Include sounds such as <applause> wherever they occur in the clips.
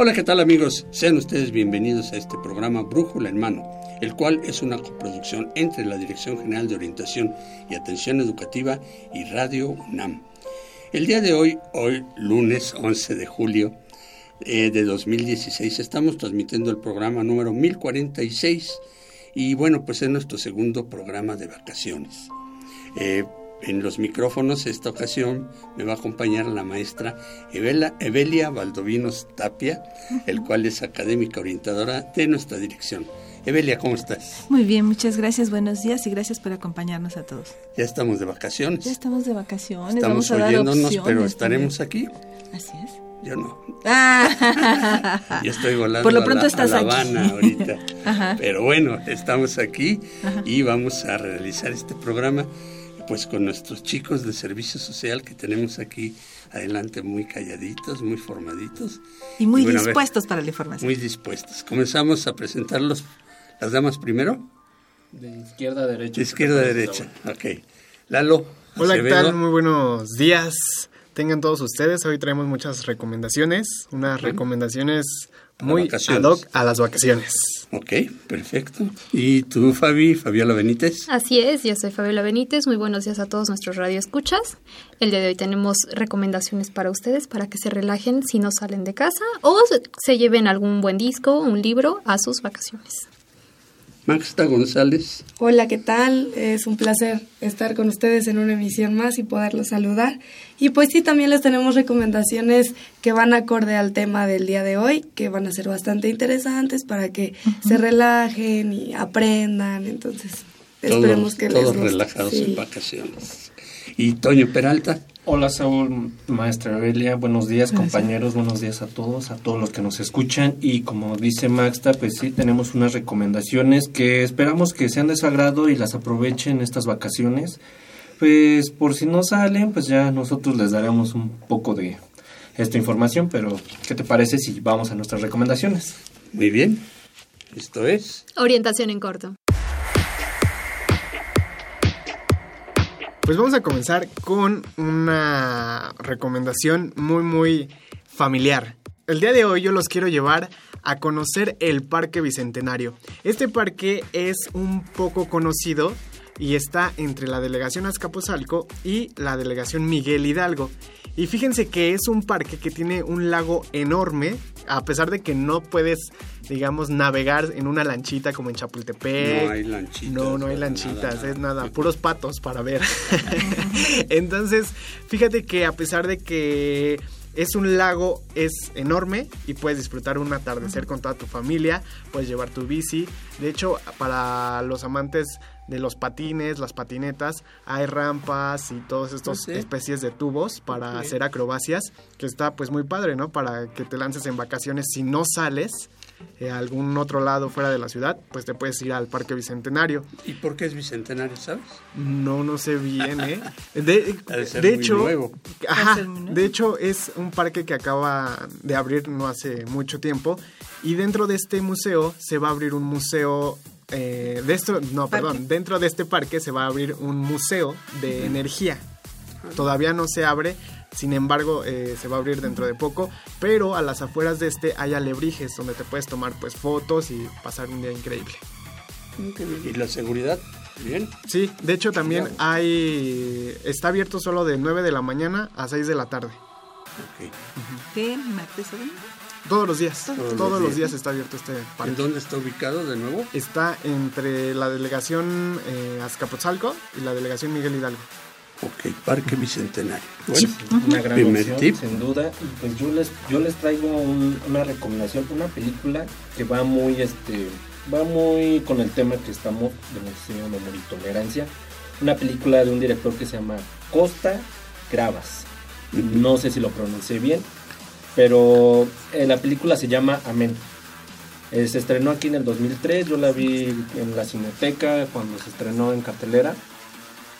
Hola, ¿qué tal amigos? Sean ustedes bienvenidos a este programa Brújula en Mano, el cual es una coproducción entre la Dirección General de Orientación y Atención Educativa y Radio UNAM. El día de hoy, hoy lunes 11 de julio eh, de 2016, estamos transmitiendo el programa número 1046 y bueno, pues es nuestro segundo programa de vacaciones. Eh, en los micrófonos esta ocasión me va a acompañar la maestra Evelia Valdovinos Tapia, el cual es académica orientadora de nuestra dirección. Evelia, ¿cómo estás? Muy bien, muchas gracias, buenos días y gracias por acompañarnos a todos. Ya estamos de vacaciones. Ya estamos de vacaciones. Estamos Vamos a oyéndonos, pero estaremos aquí. Así es. Yo no. Ah. <laughs> Yo estoy volando Por lo a pronto la, estás a La aquí. Habana ahorita. <laughs> Ajá. Pero bueno, estamos aquí Ajá. y vamos a realizar este programa pues con nuestros chicos de servicio social que tenemos aquí adelante muy calladitos, muy formaditos. Y muy bueno, a ver, dispuestos para la información. Muy dispuestos. Comenzamos a presentarlos. ¿Las damas primero? De izquierda a derecha. De izquierda a derecha. Ok. Lalo. Hola, ¿qué Acevedo. tal? Muy buenos días. Tengan todos ustedes. Hoy traemos muchas recomendaciones. Unas recomendaciones muy ad hoc a las vacaciones. Ok, perfecto. ¿Y tú, Fabi, Fabiola Benítez? Así es, yo soy Fabiola Benítez. Muy buenos días a todos nuestros radioescuchas. El día de hoy tenemos recomendaciones para ustedes para que se relajen si no salen de casa o se, se lleven algún buen disco, un libro a sus vacaciones. Maxta González. Hola, ¿qué tal? Es un placer estar con ustedes en una emisión más y poderlos saludar. Y pues sí, también les tenemos recomendaciones que van acorde al tema del día de hoy, que van a ser bastante interesantes para que se relajen y aprendan. Entonces, esperemos todos, que todos les guste. relajados Sí. en vacaciones. ¿Y Toño Peralta? Hola Saúl, maestra Evelia, buenos días compañeros, buenos días a todos, a todos los que nos escuchan y como dice Maxta, pues sí, tenemos unas recomendaciones que esperamos que sean de su agrado y las aprovechen estas vacaciones. Pues por si no salen, pues ya nosotros les daremos un poco de esta información, pero ¿qué te parece si vamos a nuestras recomendaciones? Muy bien. Esto es. Orientación en corto. Pues vamos a comenzar con una recomendación muy, muy familiar. El día de hoy yo los quiero llevar a conocer el Parque Bicentenario. Este parque es un poco conocido y está entre la delegación Azcapotzalco y la delegación Miguel Hidalgo. Y fíjense que es un parque que tiene un lago enorme, a pesar de que no puedes, digamos, navegar en una lanchita como en Chapultepec. No hay lanchitas. No, no hay lanchitas, nada. es nada, puros patos para ver. <laughs> <laughs> Entonces, fíjate que a pesar de que es un lago, es enorme y puedes disfrutar un atardecer con toda tu familia, puedes llevar tu bici. De hecho, para los amantes de los patines, las patinetas, hay rampas y todas estas Ah, sí. especies de tubos para hacer acrobacias, que está pues muy padre, ¿no? Para que te lances en vacaciones si no sales eh, a algún otro lado fuera de la ciudad, pues te puedes ir al Parque Bicentenario. ¿Y por qué es bicentenario, sabes? No, no sé bien, ¿eh? De, <laughs> hecho, ajá, de hecho es un parque que acaba de abrir no hace mucho tiempo y dentro de este museo se va a abrir un museo eh, de esto, no, Parque. perdón, dentro de este parque se va a abrir un museo de energía. Todavía no se abre, sin embargo eh, se va a abrir dentro de poco, pero a las afueras de este hay alebrijes donde te puedes tomar pues fotos y pasar un día increíble. ¿Y la seguridad? Bien. Sí, de hecho también hay está abierto solo de 9 de la mañana a 6 de la tarde. ¿Qué? ¿Martes o domingo? Todos los días. Todos Todos, los los días. días está abierto este ¿En parque. dónde está ubicado de nuevo? Está entre la delegación eh, Azcapotzalco y la delegación Miguel Hidalgo. Ok, Parque Bicentenario. Bueno, una gran primer opción, tip. sin duda. Y pues yo les, yo les traigo un- una recomendación, una película que va muy, este, va muy con el tema que estamos de Museo Amor y Tolerancia. Una película de un director que se llama Costa Gravas. No sé si lo pronuncié bien, pero eh, la película se llama Amén. Eh, se estrenó aquí en el 2003, yo la vi en la Cineteca cuando se estrenó en cartelera.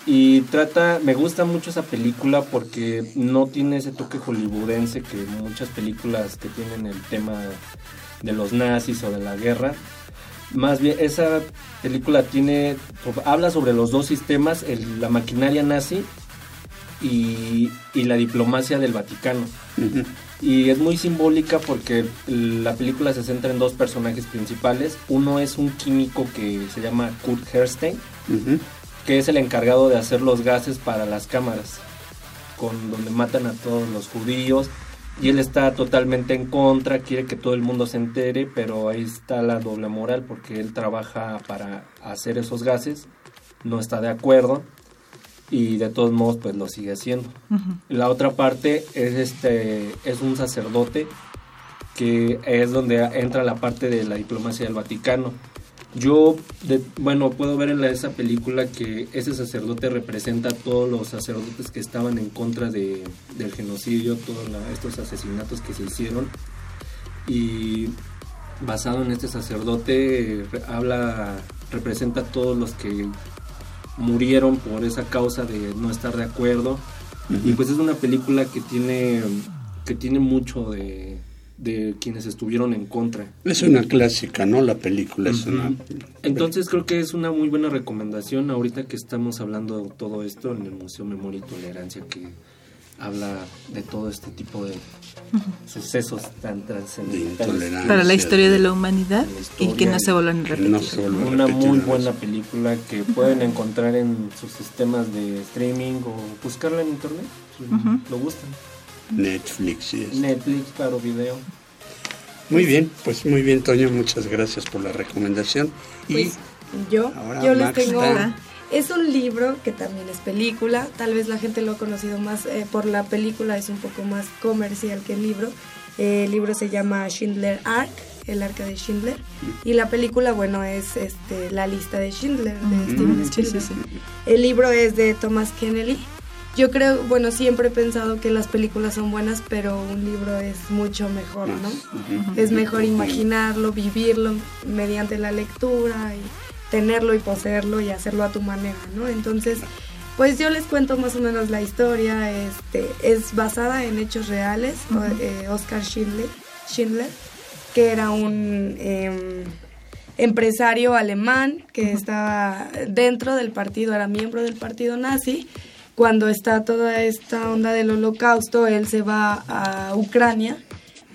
Y trata, me gusta mucho esa película porque no tiene ese toque hollywoodense que muchas películas que tienen el tema de los nazis o de la guerra. Más bien, esa película tiene, habla sobre los dos sistemas, el- la maquinaria nazi y, y la diplomacia del Vaticano. Ujú. Y es muy simbólica porque la película se centra en dos personajes principales. Uno es un químico que se llama Kurt Herstein, que es el encargado de hacer los gases para las cámaras, con donde matan a todos los judíos. Y él está totalmente en contra, quiere que todo el mundo se entere, pero ahí está la doble moral porque él trabaja para hacer esos gases, no está de acuerdo y de todos modos pues lo sigue haciendo. La otra parte es este es un sacerdote que es donde entra la parte de la diplomacia del Vaticano. Yo, de- bueno, puedo ver en la- esa película que ese sacerdote representa a todos los sacerdotes que estaban en contra de, del genocidio, todos la- estos asesinatos que se hicieron. Y basado en este sacerdote, eh, habla, representa a todos los que murieron por esa causa de no estar de acuerdo. Y pues es una película que tiene, que tiene mucho de, de quienes estuvieron en contra. Es una clásica, ¿no? La película es una... Entonces creo que es una muy buena recomendación ahorita que estamos hablando de todo esto en el Museo Memoria y Tolerancia que habla de todo este tipo de sucesos tan De trascendentales. Para la historia de la humanidad La y que no se vuelvan a repetir. no se vuelva a Una repetir muy buena película que pueden encontrar en sus sistemas de streaming o buscarla en internet si lo gustan. Netflix, sí es. Netflix, claro, video. Muy bien, pues muy bien, Toño, muchas gracias por la recomendación. Y Pues yo, ahora yo les Max tengo... está- Es un libro que también es película, tal vez la gente lo ha conocido más eh, por la película, es un poco más comercial que el libro. Eh, el libro se llama Schindler Ark, el arca de Schindler, y la película, bueno, es este, la lista de Schindler de Steven Sí, sí, Spielberg. sí. El libro es de Thomas Kennedy. Yo creo, bueno, siempre he pensado que las películas son buenas, pero un libro es mucho mejor, ¿no? Es mejor imaginarlo, vivirlo mediante la lectura y tenerlo y poseerlo y hacerlo a tu manera, ¿no? Entonces, pues yo les cuento más o menos la historia. Este es basada en hechos reales. o- eh, Oscar Schindler, Schindler, que era un em, empresario alemán que estaba dentro del partido, era miembro del partido nazi. Cuando está toda esta onda del holocausto, él se va a Ucrania.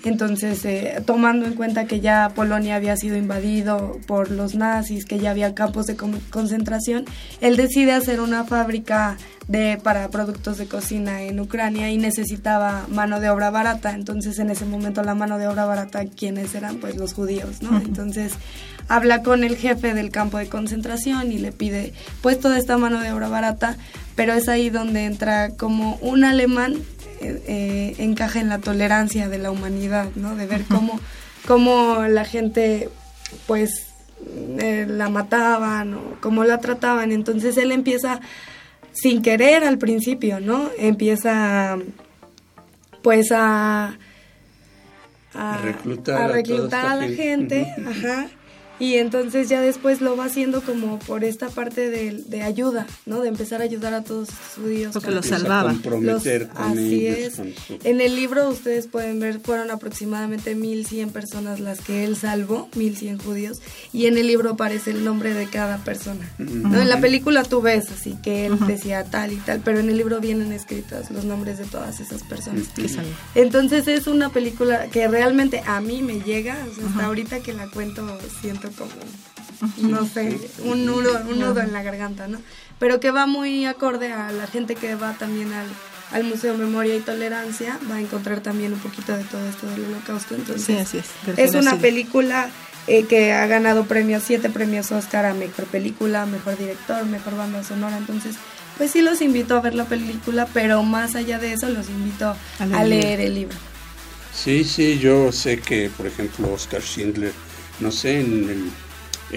Entonces, eh, tomando en cuenta que ya Polonia había sido invadido por los nazis, que ya había campos de con- concentración, él decide hacer una fábrica de, para productos de cocina en Ucrania y necesitaba mano de obra barata. Entonces, en ese momento la mano de obra barata, ¿quiénes eran? Pues los judíos, ¿no? Entonces, habla con el jefe del campo de concentración y le pide pues toda esta mano de obra barata, pero es ahí donde entra como un alemán eh, eh, encaja en la tolerancia de la humanidad, ¿no? De ver cómo, cómo la gente pues eh, la mataban o cómo la trataban. Entonces él empieza sin querer al principio, ¿no? Empieza pues a A reclutar a reclutar a la gente. gente, ajá. Y entonces ya después lo va haciendo como por esta parte de, de ayuda, ¿no? De empezar a ayudar a todos estos judíos. Porque los salvaba. a comprometer los- con así ellos, es. con su- En el libro ustedes pueden ver, fueron aproximadamente 1100 personas las que él salvó, 1100 judíos, y en el libro aparece el nombre de cada persona. ¿no? En la película tú ves así que él decía tal y tal, pero en el libro vienen escritos los nombres de todas esas personas. Que salvó. Entonces es una película que realmente a mí me llega, o sea, hasta ahorita que la cuento siento como, no sé, un nudo, un nudo en la garganta, ¿no? Pero que va muy acorde a la gente que va también al, al Museo Memoria y Tolerancia, va a encontrar también un poquito de todo esto del holocausto. Entonces, Sí, así es. es una película eh, que ha ganado premios, siete premios Oscar a mejor película, mejor director, mejor banda sonora. Entonces, pues sí los invito a ver la película, pero más allá de eso los invito a leer, el libro. Sí, sí, yo sé que, por ejemplo, Oscar Schindler, no sé, en el,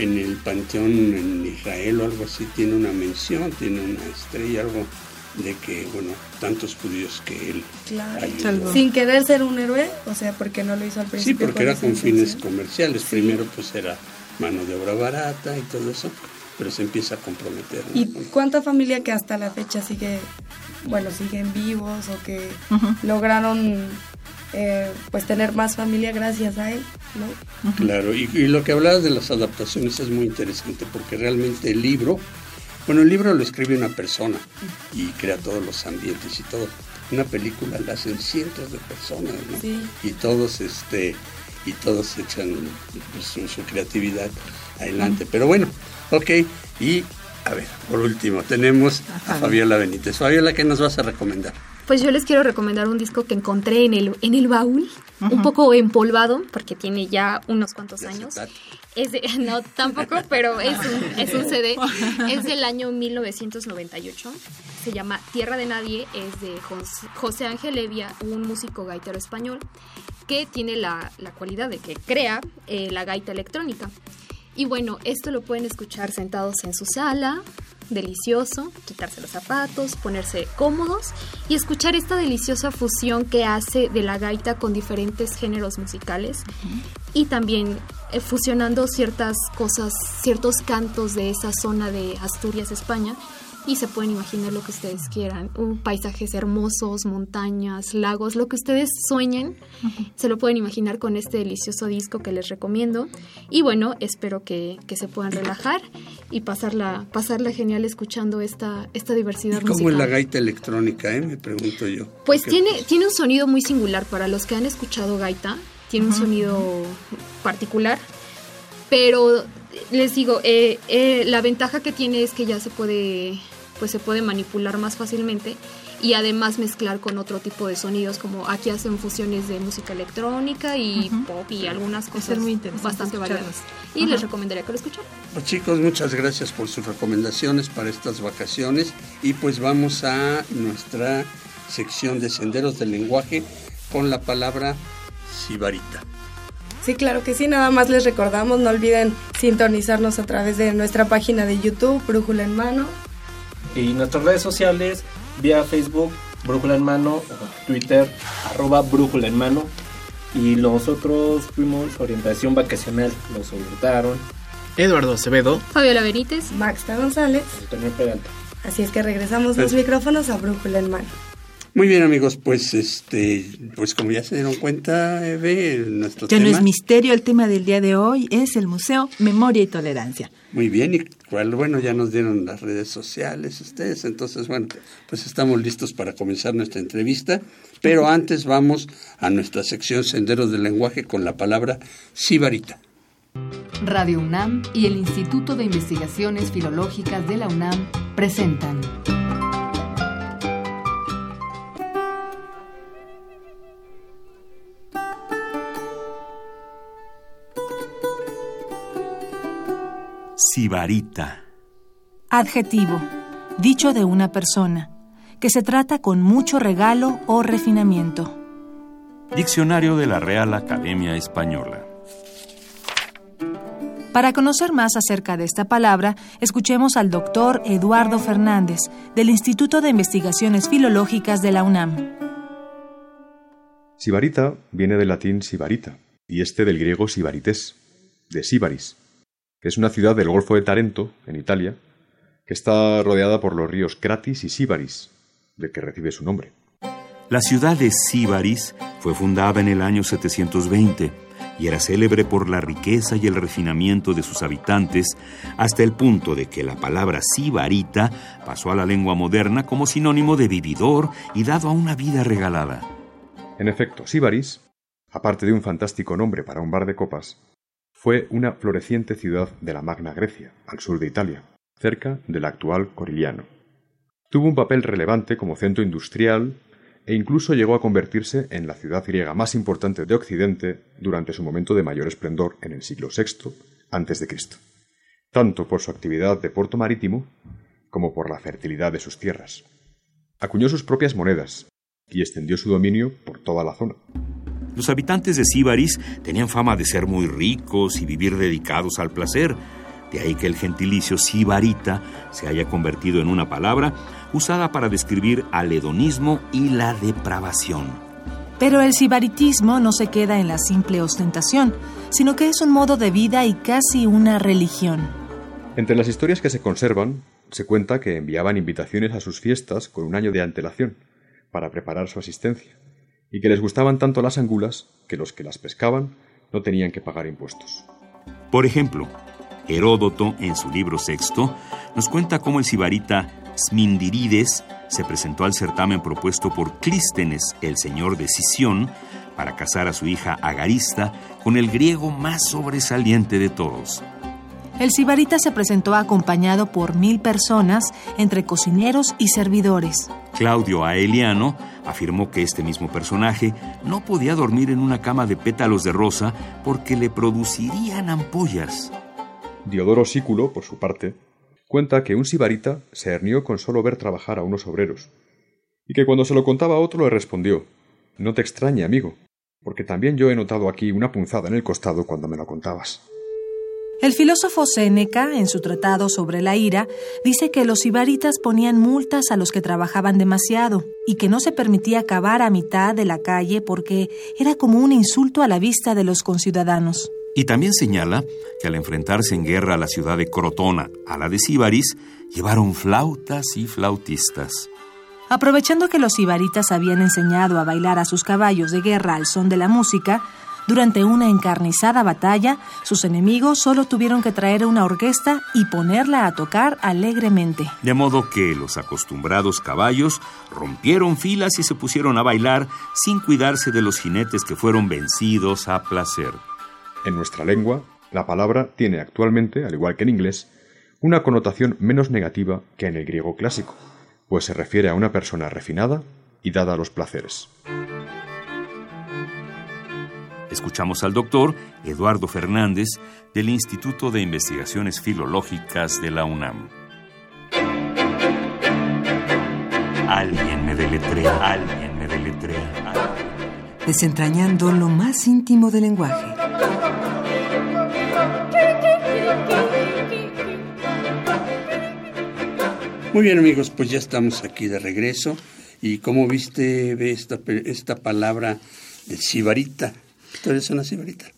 en el panteón en Israel o algo así, tiene una mención, tiene una estrella, algo de que, bueno, tantos judíos que él claro. Sin querer ser un héroe, o sea, porque no lo hizo al principio. Sí, porque era con fines comerciales. Primero, pues era mano de obra barata y todo eso, pero se empieza a comprometer. ¿Y cuánta familia que hasta la fecha sigue, bueno, siguen vivos o que lograron eh, pues tener más familia gracias a él, ¿no? Claro, y, y, lo que hablabas de las adaptaciones es muy interesante porque realmente el libro bueno, el libro lo escribe una persona y crea todos los ambientes y todo. Una película la hacen cientos de personas, ¿no? Sí. Y todos, este, y todos echan su, creatividad adelante. Pero bueno, ok. Y a ver, por último, tenemos a Fabiola Benítez. Fabiola, ¿qué nos vas a recomendar? Pues yo les quiero recomendar un disco que encontré en el, en el baúl, un poco empolvado, porque tiene ya unos cuantos años. Es <laughs> no, tampoco, pero es un, es un CD. <laughs> Es del año 1998. Se llama Tierra de Nadie. Es de José Ángel Evia, un músico gaitero español, que tiene la, la cualidad de que crea eh, la gaita electrónica. Y bueno, esto lo pueden escuchar sentados en su sala, delicioso, quitarse los zapatos, ponerse cómodos y escuchar esta deliciosa fusión que hace de la gaita con diferentes géneros musicales y también eh, fusionando ciertas cosas, ciertos cantos de esa zona de Asturias, España y se pueden imaginar lo que ustedes quieran, un paisajes hermosos, montañas, lagos, lo que ustedes sueñen, se lo pueden imaginar con este delicioso disco que les recomiendo. Y bueno, espero que, se puedan relajar y pasarla, pasarla genial escuchando esta, esta diversidad ¿Y ¿Cómo es la gaita electrónica, eh? me pregunto yo? Pues tiene, tiene un sonido muy singular para los que han escuchado gaita, tiene un sonido particular, pero les digo, eh, eh, la ventaja que tiene es que ya se puede pues se puede manipular más fácilmente y además mezclar con otro tipo de sonidos como aquí hacen fusiones de música electrónica y pop y algunas cosas muy bastante variadas. Y les recomendaría que lo escucharan. Pues chicos, muchas gracias por sus recomendaciones para estas vacaciones. Y pues vamos a nuestra sección de senderos del lenguaje con la palabra sibarita. Sí, claro que sí, nada más les recordamos, no olviden sintonizarnos a través de nuestra página de YouTube, Brújula en Mano, y nuestras redes sociales, vía Facebook, Brújula en Mano, Twitter, arroba Brújula en Mano. Y nosotros fuimos orientación vacacional, nos orientaron. Eduardo Acevedo, Fabiola Benítez, Max González, Antonio Peralta. Así es que regresamos los micrófonos a Brújula en Mano. Muy bien amigos, pues este, pues como ya se dieron cuenta, Eve, nuestro ya no es misterio, el tema del día de hoy es el Museo Memoria y Tolerancia. Muy bien, y bueno, ya nos dieron las redes sociales ustedes, entonces bueno, pues estamos listos para comenzar nuestra entrevista, pero antes vamos a nuestra sección Senderos del Lenguaje con la palabra Sibarita. Radio UNAM y el Instituto de Investigaciones Filológicas de la UNAM presentan Sibarita. Adjetivo. Dicho de una persona. Que se trata con mucho regalo o refinamiento. Diccionario de la Real Academia Española. Para conocer más acerca de esta palabra, escuchemos al doctor Eduardo Fernández, del Instituto de Investigaciones Filológicas de la UNAM. Sibarita viene del latín sibarita, y este del griego sibarites, de Sibaris, es una ciudad del Golfo de Tarento, en Italia, que está rodeada por los ríos Cratis y Síbaris, de que recibe su nombre. La ciudad de Síbaris fue fundada en el año 720 y era célebre por la riqueza y el refinamiento de sus habitantes, hasta el punto de que la palabra sibarita pasó a la lengua moderna como sinónimo de vividor y dado a una vida regalada. En efecto, Síbaris, aparte de un fantástico nombre para un bar de copas, fue una floreciente ciudad de la Magna Grecia, al sur de Italia, cerca del actual Corigliano. Tuvo un papel relevante como centro industrial e incluso llegó a convertirse en la ciudad griega más importante de Occidente durante su momento de mayor esplendor en el siglo VI a.C., tanto por su actividad de puerto marítimo como por la fertilidad de sus tierras. Acuñó sus propias monedas y extendió su dominio por toda la zona. Los habitantes de Síbaris tenían fama de ser muy ricos y vivir dedicados al placer, de ahí que el gentilicio sibarita se haya convertido en una palabra usada para describir al hedonismo y la depravación. Pero el sibaritismo no se queda en la simple ostentación, sino que es un modo de vida y casi una religión. Entre las historias que se conservan, se cuenta que enviaban invitaciones a sus fiestas con un año de antelación, para preparar su asistencia, y que les gustaban tanto las angulas que los que las pescaban no tenían que pagar impuestos. Por ejemplo, Heródoto, en su libro sexto, nos cuenta cómo el sibarita Smindirides se presentó al certamen propuesto por Clístenes, el señor de Sición, para casar a su hija Agarista con el griego más sobresaliente de todos. El sibarita se presentó acompañado por mil personas, entre cocineros y servidores. Claudio Aeliano afirmó que este mismo personaje no podía dormir en una cama de pétalos de rosa porque le producirían ampollas. Diodoro Sículo, por su parte, cuenta que un sibarita se hernió con solo ver trabajar a unos obreros, y que cuando se lo contaba a otro le respondió No te extrañe, amigo, porque también yo he notado aquí una punzada en el costado cuando me lo contabas. El filósofo Séneca, en su tratado sobre la ira, dice que los sibaritas ponían multas a los que trabajaban demasiado y que no se permitía cavar a mitad de la calle porque era como un insulto a la vista de los conciudadanos. Y también señala que al enfrentarse en guerra a la ciudad de Crotona a la de Síbaris, llevaron flautas y flautistas. Aprovechando que los sibaritas habían enseñado a bailar a sus caballos de guerra al son de la música, durante una encarnizada batalla, sus enemigos solo tuvieron que traer una orquesta y ponerla a tocar alegremente. De modo que los acostumbrados caballos rompieron filas y se pusieron a bailar sin cuidarse de los jinetes que fueron vencidos a placer. En nuestra lengua, la palabra tiene actualmente, al igual que en inglés, una connotación menos negativa que en el griego clásico, pues se refiere a una persona refinada y dada a los placeres. Escuchamos al doctor Eduardo Fernández del Instituto de Investigaciones Filológicas de la UNAM. Alguien me deletrea, alguien me deletrea. Desentrañando lo más íntimo del lenguaje. Muy bien amigos, pues ya estamos aquí de regreso y como viste ve esta, esta palabra de sibarita. ¿Tú eres una sibarita?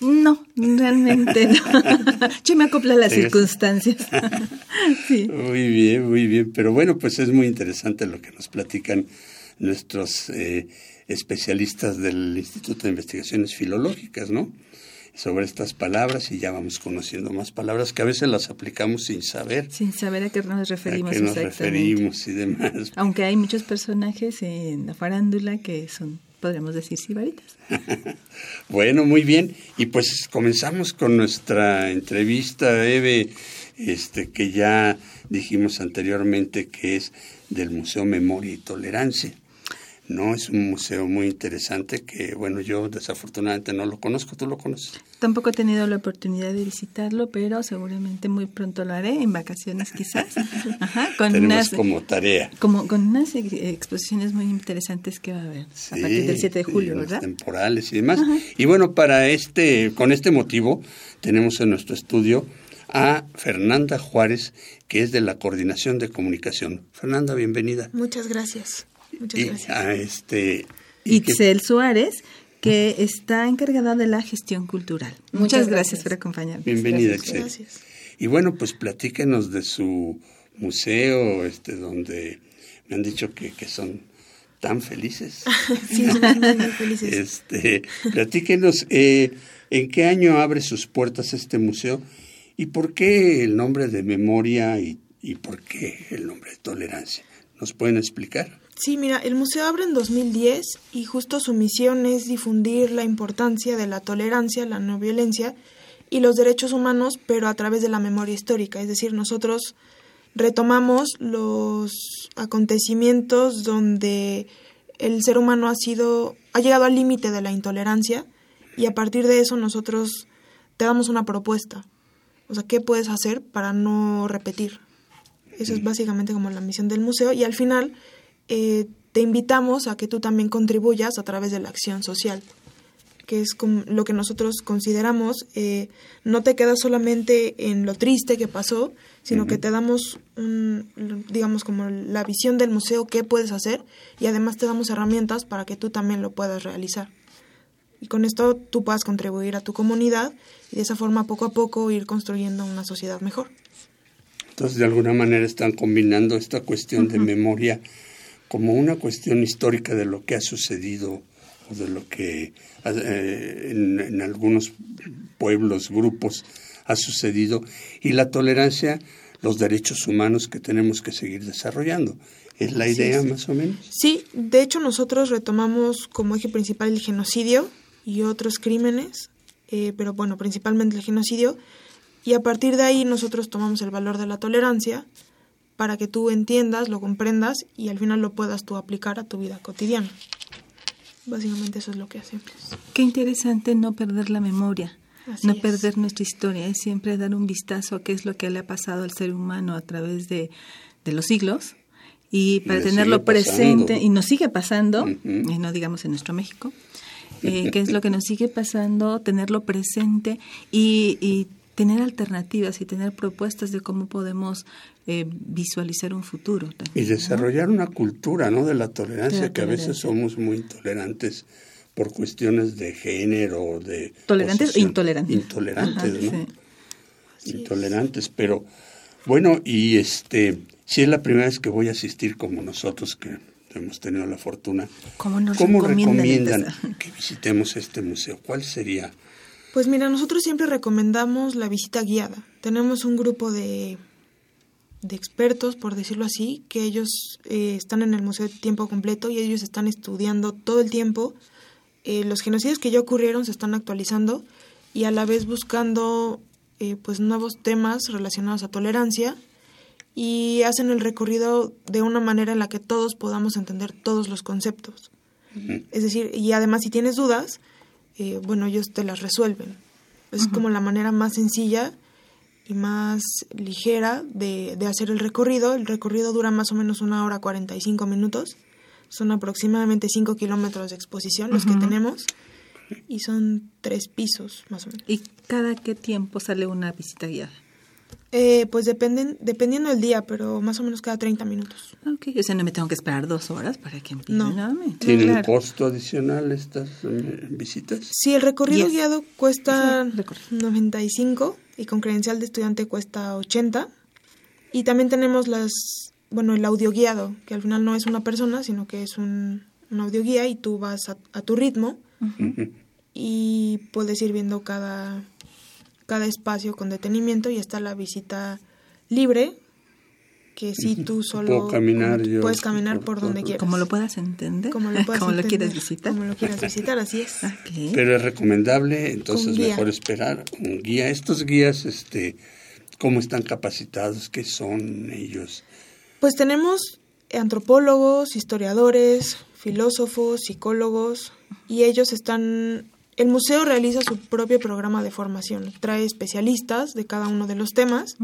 No, realmente no. <laughs> Yo me acoplo a las circunstancias. <laughs> sí. Muy bien, muy bien. Pero bueno, pues es muy interesante lo que nos platican nuestros eh, especialistas del Instituto de Investigaciones Filológicas, ¿no? sobre estas palabras y ya vamos conociendo más palabras que a veces las aplicamos sin saber. Sin saber a qué nos referimos. A qué nos referimos y demás. Aunque hay muchos personajes en la farándula que son, podríamos decir, sibaritas. <laughs> bueno, muy bien. Y pues comenzamos con nuestra entrevista, Eve, este, que ya dijimos anteriormente que es del Museo Memoria y Tolerancia. No, es un museo muy interesante que, bueno, yo desafortunadamente no lo conozco. ¿Tú lo conoces? Tampoco he tenido la oportunidad de visitarlo, pero seguramente muy pronto lo haré, en vacaciones quizás. <laughs> Ajá, con unas, como tarea. Como con unas exposiciones muy interesantes que va a haber a partir del 7 de julio, ¿verdad? Temporales y demás. Y bueno, para este, con este motivo, tenemos en nuestro estudio a Fernanda Juárez, que es de la Coordinación de Comunicación. Fernanda, bienvenida. Muchas gracias. Muchas y gracias. a este Itzel Suárez, que está encargada de la gestión cultural. Muchas, Muchas gracias. gracias. por acompañarnos. Bienvenida, Gracias, Itzel. gracias. Y bueno, pues platíquenos de su museo, este, donde me han dicho que, que son tan felices. <laughs> Sí, somos muy, muy felices. Este, platíquenos, eh, ¿en qué año abre sus puertas este museo? ¿Y por qué el nombre de memoria y, y por qué el nombre de tolerancia? ¿Nos pueden explicar? Sí, mira, el museo abre en 2010 y justo su misión es difundir la importancia de la tolerancia, la no violencia y los derechos humanos, pero a través de la memoria histórica. Es decir, nosotros retomamos los acontecimientos donde el ser humano ha sido ha llegado al límite de la intolerancia y a partir de eso nosotros te damos una propuesta. O sea, ¿qué puedes hacer para no repetir? Eso es básicamente como la misión del museo y al final eh, te invitamos a que tú también contribuyas a través de la acción social que es lo que nosotros consideramos, eh, no te quedas solamente en lo triste que pasó, sino que te damos, un, digamos, como la visión del museo, qué puedes hacer, y además te damos herramientas para que tú también lo puedas realizar. Y con esto tú puedas contribuir a tu comunidad y de esa forma poco a poco ir construyendo una sociedad mejor. Entonces, de alguna manera están combinando esta cuestión de memoria como una cuestión histórica de lo que ha sucedido o de lo que eh, en, algunos pueblos, grupos ha sucedido, y la tolerancia, los derechos humanos que tenemos que seguir desarrollando. ¿Es la idea más o menos? Sí, de hecho nosotros retomamos como eje principal el genocidio y otros crímenes, eh, pero bueno, principalmente el genocidio, y a partir de ahí nosotros tomamos el valor de la tolerancia para que tú entiendas, lo comprendas y al final lo puedas tú aplicar a tu vida cotidiana. Básicamente eso es lo que hacemos. Qué interesante no perder la memoria, no perder nuestra historia, es siempre dar un vistazo a qué es lo que le ha pasado al ser humano a través de, los siglos y para tenerlo presente, y nos sigue pasando, y no digamos en nuestro México, eh, qué es lo que nos sigue pasando, tenerlo presente y, y tener alternativas y tener propuestas de cómo podemos eh, visualizar un futuro. y desarrollar una cultura ¿no? de la tolerancia, que a veces somos muy intolerantes por cuestiones de género, de... Tolerantes e intolerantes. Intolerantes, ¿no? Intolerantes, pero bueno, y este, si es la primera vez que voy a asistir como nosotros, que hemos tenido la fortuna, ¿cómo, nos ¿cómo recomiendan que visitemos este museo? ¿Cuál sería pues mira, nosotros siempre recomendamos la visita guiada. Tenemos un grupo de, de expertos, por decirlo así, que ellos eh, están en el museo de tiempo completo y ellos están estudiando todo el tiempo. Eh, los genocidios que ya ocurrieron se están actualizando y a la vez buscando eh, pues nuevos temas relacionados a tolerancia y hacen el recorrido de una manera en la que todos podamos entender todos los conceptos. Es decir, y además si tienes dudas, eh, bueno, ellos te las resuelven. Es como la manera más sencilla y más ligera de, de, hacer el recorrido. El recorrido dura más o menos una hora 45 minutos. Son aproximadamente 5 kilómetros de exposición los que tenemos y son tres pisos más o menos. ¿Y cada qué tiempo sale una visita guiada? Eh, pues dependen, dependiendo del día, pero más o menos cada 30 minutos. Ok, o sea, no me tengo que esperar dos horas para que empiece no. ¿Tienen un costo adicional estas eh, visitas? Sí, el recorrido guiado cuesta 95 y con credencial de estudiante cuesta 80. Y también tenemos las, bueno, el audio guiado, que al final no es una persona, sino que es un, un audio guía y tú vas a, tu ritmo y puedes ir viendo cada cada espacio con detenimiento y está la visita libre, que si tú solo caminar puedes caminar por, donde quieras. Como lo puedas entender. Como lo, <laughs> quieras visitar. Como lo quieras visitar, así es. <laughs> Pero es recomendable, entonces mejor esperar un guía. Estos guías, este, ¿cómo están capacitados? ¿Qué son ellos? Pues tenemos antropólogos, historiadores, filósofos, psicólogos, y ellos están el museo realiza su propio programa de formación, trae especialistas de cada uno de los temas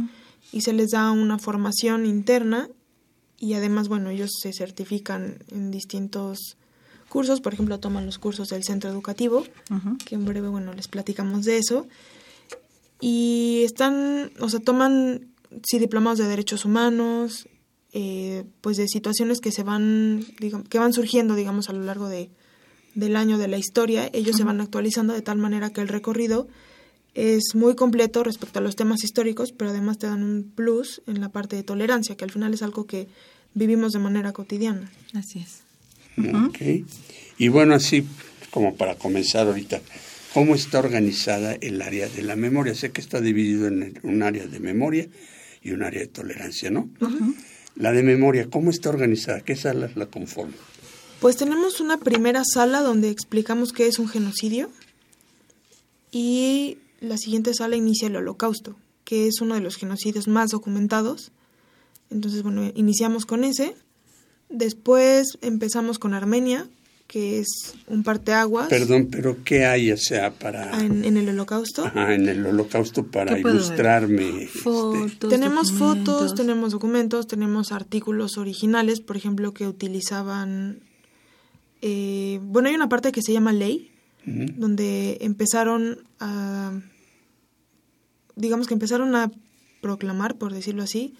y se les da una formación interna y además, bueno, ellos se certifican en distintos cursos, por ejemplo, toman los cursos del centro educativo, que en breve, bueno, les platicamos de eso. Y están, o sea, toman, sí, diplomados de derechos humanos, eh, pues de situaciones que se van, digamos, que van surgiendo, digamos, a lo largo de, del año de la historia, ellos se van actualizando de tal manera que el recorrido es muy completo respecto a los temas históricos, pero además te dan un plus en la parte de tolerancia, que al final es algo que vivimos de manera cotidiana. Así es. Ok. Y bueno, así como para comenzar ahorita, ¿cómo está organizada el área de la memoria? Sé que está dividido en un área de memoria y un área de tolerancia, ¿no? La de memoria, ¿cómo está organizada? ¿Qué salas la conforman? Pues tenemos una primera sala donde explicamos qué es un genocidio y la siguiente sala inicia el holocausto, que es uno de los genocidios más documentados. Entonces, bueno, iniciamos con ese. Después empezamos con Armenia, que es un parteaguas. Perdón, pero ¿qué hay, o sea, para... Ah, en, el holocausto. Ajá, en el holocausto para ilustrarme. Este, tenemos fotos, tenemos documentos, tenemos artículos originales, por ejemplo, que utilizaban... Eh, bueno, hay una parte que se llama ley, donde empezaron a... digamos que empezaron a proclamar, por decirlo así,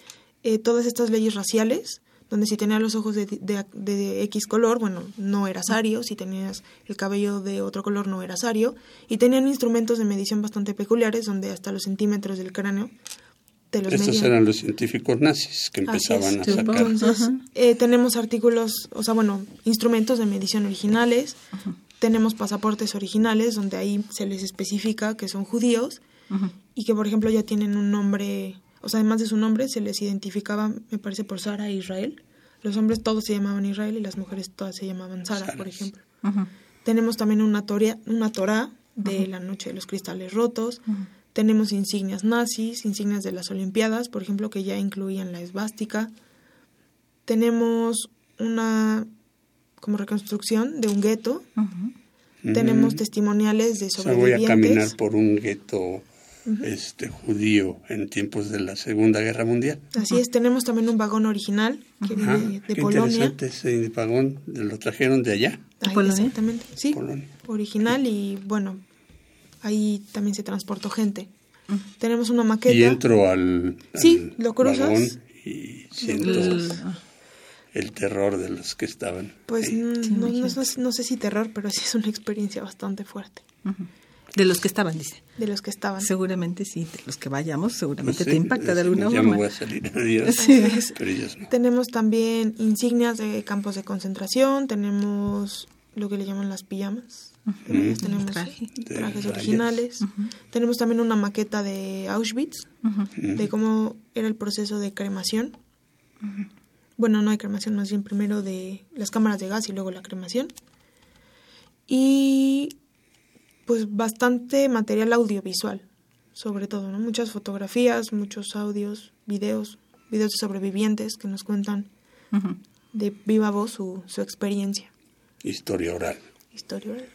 eh, todas estas leyes raciales donde si tenías los ojos de, de, X color, bueno, no eras ario, si tenías el cabello de otro color, no eras ario, y tenían instrumentos de medición bastante peculiares, donde hasta los centímetros del cráneo los Estos eran los científicos nazis que empezaban a sacar. Entonces, eh, tenemos artículos, o sea, bueno, instrumentos de medición originales, tenemos pasaportes originales, donde ahí se les especifica que son judíos, y que, por ejemplo, ya tienen un nombre o sea, además de su nombre, se les identificaba, me parece, por Sara e Israel. Los hombres todos se llamaban Israel y las mujeres todas se llamaban Sara, por ejemplo. Tenemos también una, toria, una Torah de la Noche de los Cristales Rotos. Tenemos insignias nazis, insignias de las Olimpiadas, por ejemplo, que ya incluían la esvástica. Tenemos una como reconstrucción de un gueto. Tenemos testimoniales de sobrevivientes. voy a caminar por un gueto este judío en tiempos de la Segunda Guerra Mundial. Así es, tenemos también un vagón original que viene de, Polonia. Interesante, ese vagón lo trajeron de allá. Exactamente, sí, original y bueno, ahí también se transportó gente. Tenemos una maqueta. Y entro al, sí, lo cruzas. y siento el, terror de los que estaban. Pues no, no, sé si terror, pero sí es una experiencia bastante fuerte. De los que estaban, dice. De los que estaban. Seguramente sí, de los que vayamos, seguramente te impacta de alguna forma. Ya me voy a salir, adiós. <laughs> Pero ellos no. Tenemos también insignias de campos de concentración, tenemos lo que le llaman las pijamas. Tenemos trajes originales. Tenemos también una maqueta de Auschwitz, de cómo era el proceso de cremación. Bueno, no hay cremación, más bien primero de las cámaras de gas y luego la cremación. Y pues bastante material audiovisual, sobre todo, ¿no? Muchas fotografías, muchos audios, videos, videos de sobrevivientes que nos cuentan de viva voz su, su experiencia. Historia oral. Historia oral,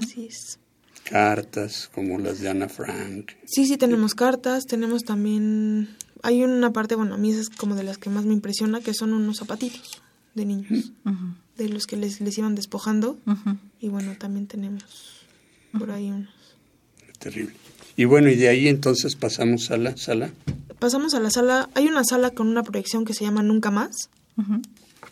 así es. Cartas como las de Ana Frank. Sí, sí, tenemos cartas, tenemos también... Hay una parte, bueno, a mí es como de las que más me impresiona, que son unos zapatitos de niños, de los que les, les iban despojando. Y bueno, también tenemos por ahí unos. Terrible. Y bueno, y de ahí entonces pasamos a la sala. Pasamos a la sala. Hay una sala con una proyección que se llama Nunca Más.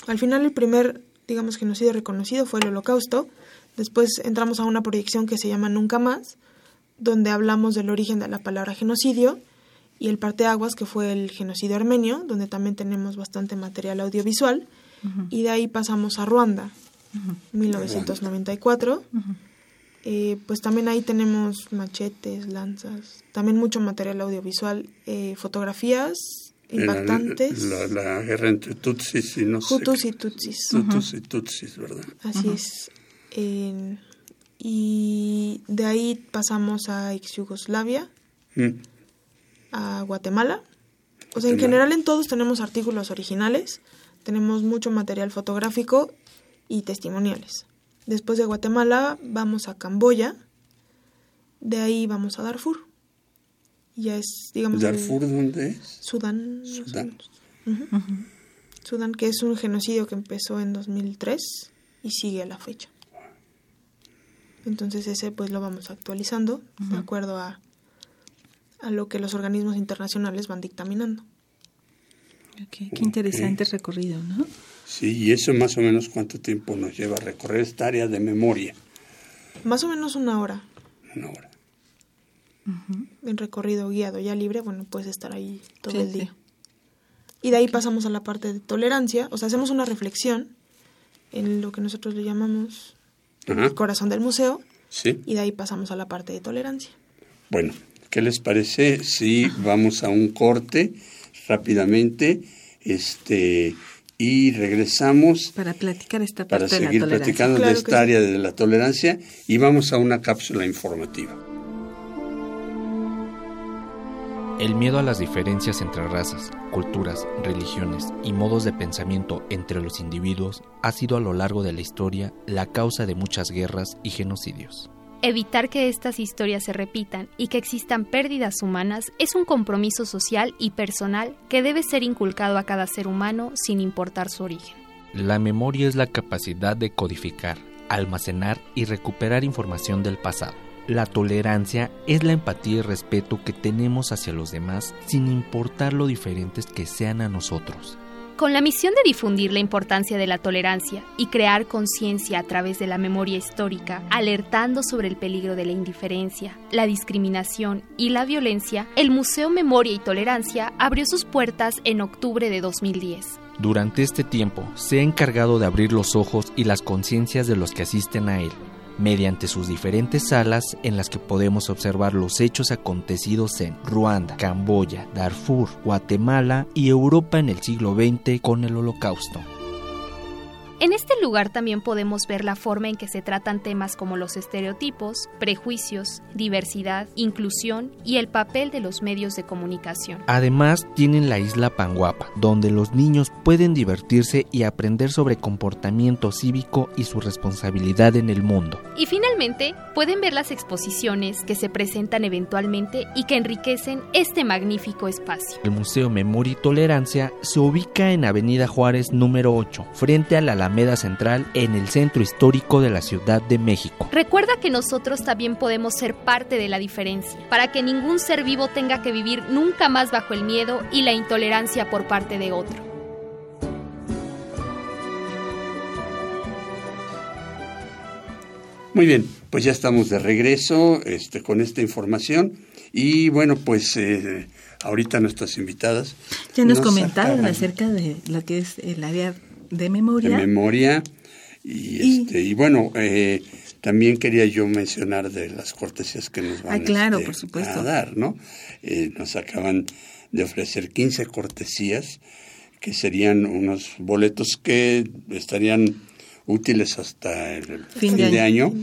Al final el primer, digamos, genocidio reconocido fue el Holocausto. Después entramos a una proyección que se llama Nunca Más, donde hablamos del origen de la palabra genocidio y el parteaguas, que fue el genocidio armenio, donde también tenemos bastante material audiovisual. Y de ahí pasamos a Ruanda, 1994. Eh, pues también ahí tenemos machetes, lanzas, también mucho material audiovisual, eh, fotografías impactantes. La, guerra entre Tutsis y no Hutus y Tutsis. Hutus y Tutsis, ¿verdad? Así es. Y de ahí pasamos a ex Yugoslavia, mm. a Guatemala. O sea, en general en todos tenemos artículos originales, tenemos mucho material fotográfico y testimoniales. Después de Guatemala vamos a Camboya, de ahí vamos a Darfur. Ya es, digamos... ¿Darfur dónde es? Sudán. Sudán. Sudán, que es un genocidio que empezó en 2003 y sigue a la fecha. Entonces ese pues lo vamos actualizando de acuerdo a, a lo que los organismos internacionales van dictaminando. qué interesante recorrido, ¿no? Sí, y eso más o menos cuánto tiempo nos lleva a recorrer esta área de memoria. Más o menos una hora. Una hora. En recorrido guiado, ya libre, bueno, puedes estar ahí todo el día. Y de ahí pasamos a la parte de tolerancia, o sea, hacemos una reflexión en lo que nosotros le llamamos el corazón del museo. Sí. Y de ahí pasamos a la parte de tolerancia. Bueno, ¿qué les parece si vamos a un corte rápidamente? Este y regresamos para platicar esta parte para seguir platicando de esta área de la tolerancia y vamos a una cápsula informativa. El miedo a las diferencias entre razas, culturas, religiones y modos de pensamiento entre los individuos ha sido a lo largo de la historia la causa de muchas guerras y genocidios. Evitar que estas historias se repitan y que existan pérdidas humanas es un compromiso social y personal que debe ser inculcado a cada ser humano sin importar su origen. La memoria es la capacidad de codificar, almacenar y recuperar información del pasado. La tolerancia es la empatía y respeto que tenemos hacia los demás sin importar lo diferentes que sean a nosotros. Con la misión de difundir la importancia de la tolerancia y crear conciencia a través de la memoria histórica, alertando sobre el peligro de la indiferencia, la discriminación y la violencia, el Museo Memoria y Tolerancia abrió sus puertas en octubre de 2010. Durante este tiempo se ha encargado de abrir los ojos y las conciencias de los que asisten a él, mediante sus diferentes salas en las que podemos observar los hechos acontecidos en Ruanda, Camboya, Darfur, Guatemala y Europa en el siglo XX con el Holocausto. En este lugar también podemos ver la forma en que se tratan temas como los estereotipos, prejuicios, diversidad, inclusión y el papel de los medios de comunicación. Además, tienen la isla Panguapa, donde los niños pueden divertirse y aprender sobre comportamiento cívico y su responsabilidad en el mundo. Y finalmente, pueden ver las exposiciones que se presentan eventualmente y que enriquecen este magnífico espacio. El Museo Memoria y Tolerancia se ubica en Avenida Juárez número 8, frente a la Alameda Central en el centro histórico de la Ciudad de México. Recuerda que nosotros también podemos ser parte de la diferencia, para que ningún ser vivo tenga que vivir nunca más bajo el miedo y la intolerancia por parte de otro. Muy bien, pues ya estamos de regreso este, con esta información y bueno, pues eh, ahorita nuestras invitadas ya nos, comentaron acerca de lo que es el área de memoria. De memoria. Y, Este, y bueno, eh, también quería yo mencionar de las cortesías que nos van ah, claro, este, por supuesto. a dar, ¿no? Eh, nos acaban de ofrecer 15 cortesías, que serían unos boletos que estarían útiles hasta el fin, de, año.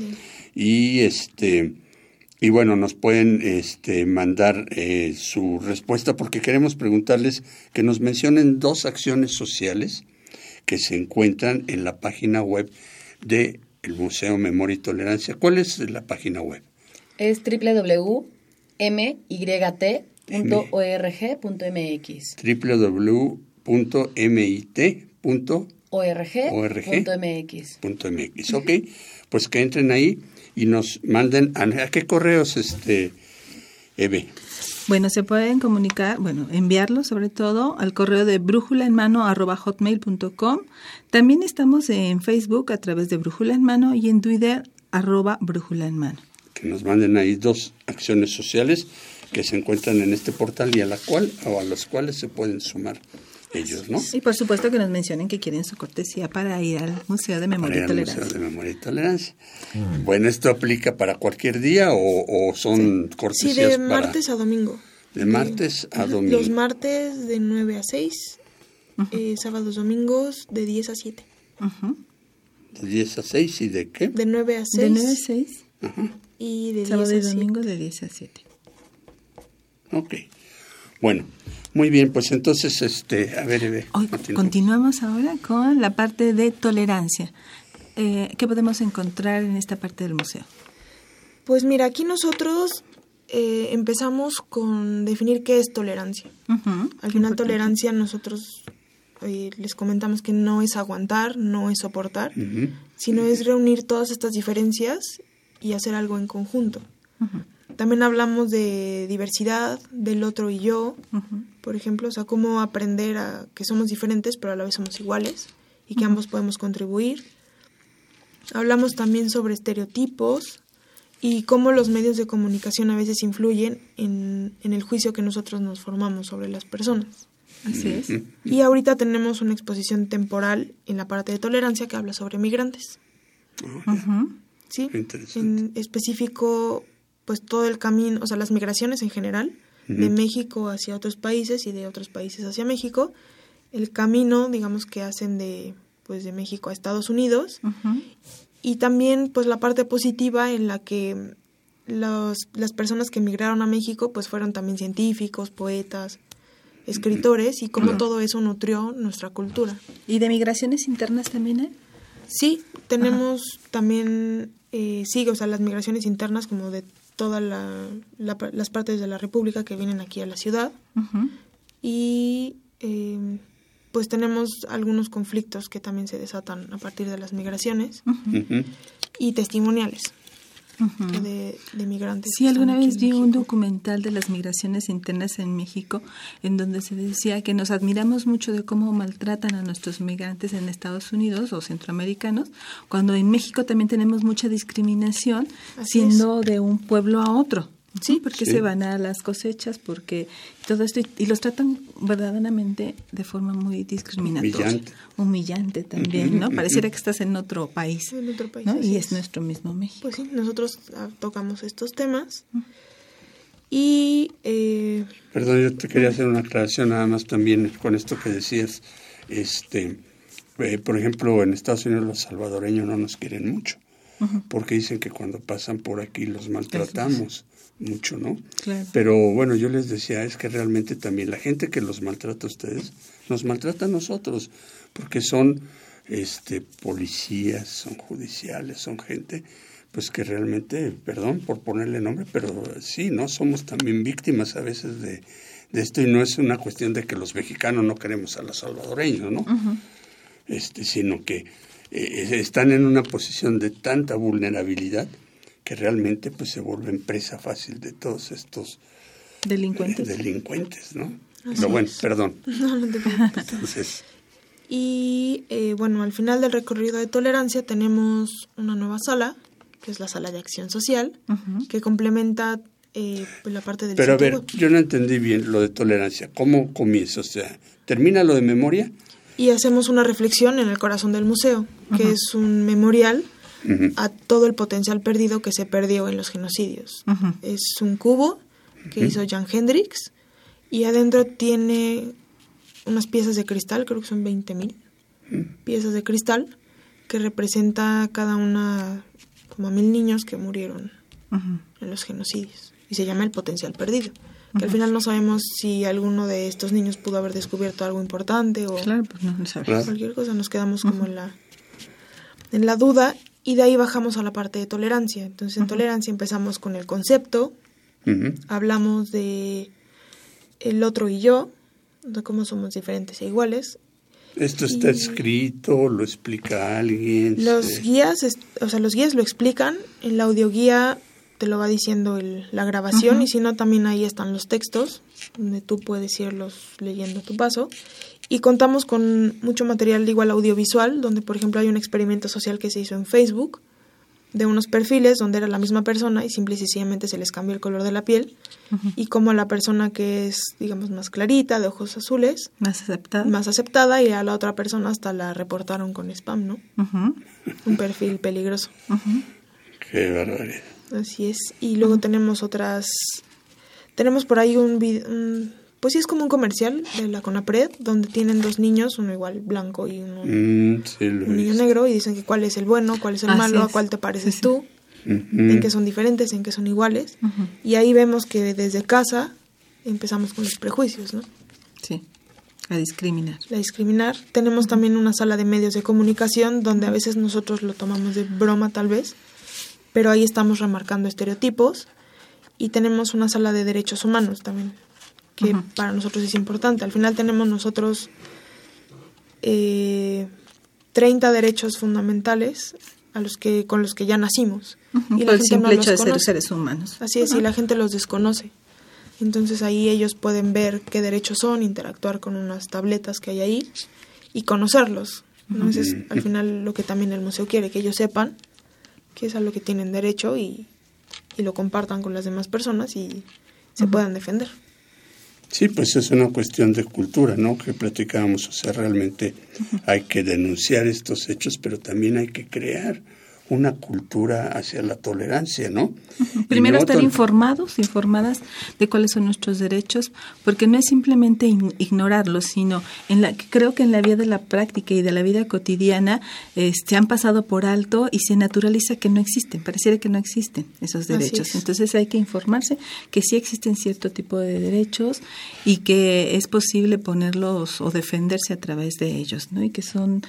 Y este y bueno, nos pueden este, mandar eh, su respuesta porque queremos preguntarles que nos mencionen dos acciones sociales que se encuentran en la página web del el Museo Memoria y Tolerancia. ¿Cuál es la página web? Es www.myt.org.mx. www.mit.org.mx. Ok, pues que entren ahí y nos manden a, ¿a qué correos, este, Eve. Bueno, se pueden comunicar, bueno, enviarlo sobre todo al correo de brújula en mano hotmail.com. También estamos en Facebook a través de brújula en mano y en Twitter arroba brújula en mano. Que nos manden ahí dos acciones sociales que se encuentran en este portal y a la cual o a las cuales se pueden sumar ellos, ¿no? Y por supuesto que nos mencionen que quieren su cortesía para ir al Museo de Memoria y Tolerancia. Museo de Memoria y Tolerancia. Bueno, ¿esto aplica para cualquier día o, son cortesías Sí, de para... martes a domingo. De martes a domingo. Los martes de 9 a 6, eh, sábados, domingos de 10 a 7. ¿De 10 a 6 y de qué? De 9 a 6. De 9 a 6. Y de Sábado 10 y a domingo 7. de 10 a 7. Ok. Bueno, muy bien, pues entonces, este, a ver, Eve, Hoy continúa. continuamos ahora con la parte de tolerancia. Eh, ¿Qué podemos encontrar en esta parte del museo? Pues mira, aquí nosotros eh, empezamos con definir qué es tolerancia. Ujú, Al final, tolerancia nosotros eh, les comentamos que no es aguantar, no es soportar, sino es reunir todas estas diferencias y hacer algo en conjunto. También hablamos de diversidad, del otro y yo, por ejemplo, o sea, cómo aprender a que somos diferentes pero a la vez somos iguales y que ambos podemos contribuir. Hablamos también sobre estereotipos y cómo los medios de comunicación a veces influyen en, en el juicio que nosotros nos formamos sobre las personas. Así es. Y ahorita tenemos una exposición temporal en la parte de tolerancia que habla sobre migrantes. ¿sí? Interesante. En específico, pues todo el camino, o sea, las migraciones en general, de. México hacia otros países y de otros países hacia México, el camino, digamos, que hacen de, pues, de México a Estados Unidos, y también, pues, la parte positiva en la que los, las personas que emigraron a México pues fueron también científicos, poetas, escritores y cómo todo eso nutrió nuestra cultura. ¿Y de migraciones internas también hay? Sí, tenemos también, eh, sí, o sea, las migraciones internas como de todas las partes de la República que vienen aquí a la ciudad. Y eh, pues tenemos algunos conflictos que también se desatan a partir de las migraciones y testimoniales. De, migrantes. Sí, alguna vez vi un documental de las migraciones internas en México en donde se decía que nos admiramos mucho de cómo maltratan a nuestros migrantes en Estados Unidos o centroamericanos, cuando en México también tenemos mucha discriminación siendo de un pueblo a otro. Sí, porque se van a las cosechas, porque todo esto, y, los tratan verdaderamente de forma muy discriminatoria. Humillante. Humillante también, ¿no? Pareciera que estás en otro país. En otro país. Y es, nuestro mismo México. Pues sí, nosotros ah, tocamos estos temas. Y. Eh, Perdón, yo te quería hacer una aclaración nada más también con esto que decías. Este, eh, por ejemplo, en Estados Unidos los salvadoreños no nos quieren mucho. Porque dicen que cuando pasan por aquí los maltratamos mucho, ¿no? Pero bueno, yo les decía, es que realmente también la gente que los maltrata a ustedes, nos maltrata a nosotros, porque son este policías, son judiciales, son gente pues que realmente, perdón por ponerle nombre, pero sí, ¿no? Somos también víctimas a veces de, esto y no es una cuestión de que los mexicanos no queremos a los salvadoreños, ¿no? este, sino que eh, están en una posición de tanta vulnerabilidad que realmente pues se vuelven presa fácil de todos estos delincuentes. delincuentes, ¿no? Pero bueno, perdón. <laughs> Entonces, y eh, bueno, al final del recorrido de tolerancia tenemos una nueva sala, que es la sala de acción social, que complementa eh, pues, la parte del Pero a ver, yo no entendí bien lo de tolerancia. ¿Cómo comienza? O sea, ¿termina lo de memoria? Y hacemos una reflexión en el corazón del museo, que es un memorial a todo el potencial perdido que se perdió en los genocidios. Es un cubo que hizo Jan Hendrix y adentro tiene unas piezas de cristal, creo que son 20.000 piezas de cristal, que representa cada una como a mil niños que murieron en los genocidios. Y se llama el potencial perdido. Que al final no sabemos si alguno de estos niños pudo haber descubierto algo importante o claro, pues no, cualquier cosa. Nos quedamos como en la en la duda y de ahí bajamos a la parte de tolerancia. Entonces, en tolerancia empezamos con el concepto, hablamos de el otro y yo, de cómo somos diferentes e iguales. Esto está escrito, lo explica alguien. Los guías, o sea, los guías lo explican, en la audioguía te lo va diciendo la grabación y si no también ahí están los textos donde tú puedes irlos leyendo a tu paso y contamos con mucho material igual audiovisual, donde por ejemplo hay un experimento social que se hizo en Facebook de unos perfiles donde era la misma persona y simple y sencillamente se les cambió el color de la piel y como la persona que es digamos más clarita de ojos azules más aceptada. más aceptada y a la otra persona hasta la reportaron con spam no un perfil peligroso. Qué barbaridad. Así es. Y luego tenemos otras tenemos por ahí un, un pues sí es como un comercial de la Conapred, donde tienen dos niños, uno igual blanco y uno mm, un niño negro, y dicen que cuál es el bueno, cuál es el malo, a cuál te pareces tú, en qué son diferentes, en qué son iguales. Y ahí vemos que desde casa empezamos con los prejuicios, ¿no? Sí, a discriminar. A discriminar. Tenemos también una sala de medios de comunicación, donde a veces nosotros lo tomamos de broma tal vez, pero ahí estamos remarcando estereotipos. Y tenemos una sala de derechos humanos también, que para nosotros es importante. Al final tenemos nosotros eh, 30 derechos fundamentales a los que con los que ya nacimos. Y Por el simple hecho de ser seres humanos. Así es, y la gente los desconoce. Entonces ahí ellos pueden ver qué derechos son, interactuar con unas tabletas que hay ahí y conocerlos. Entonces, al final lo que también el museo quiere, que ellos sepan que es a lo que tienen derecho y, y lo compartan con las demás personas y se puedan defender. Sí, pues es una cuestión de cultura, ¿no? Que platicábamos, o sea, realmente hay que denunciar estos hechos, pero también hay que crear una cultura hacia la tolerancia, ¿no? Primero estar informados, informadas de cuáles son nuestros derechos, porque no es simplemente ignorarlos, sino en la creo que en la vida de la práctica y de la vida cotidiana se este, han pasado por alto y se naturaliza que no existen, pareciera que no existen esos derechos. Entonces hay que informarse que sí existen cierto tipo de derechos y que es posible ponerlos o defenderse a través de ellos, ¿no? Y que son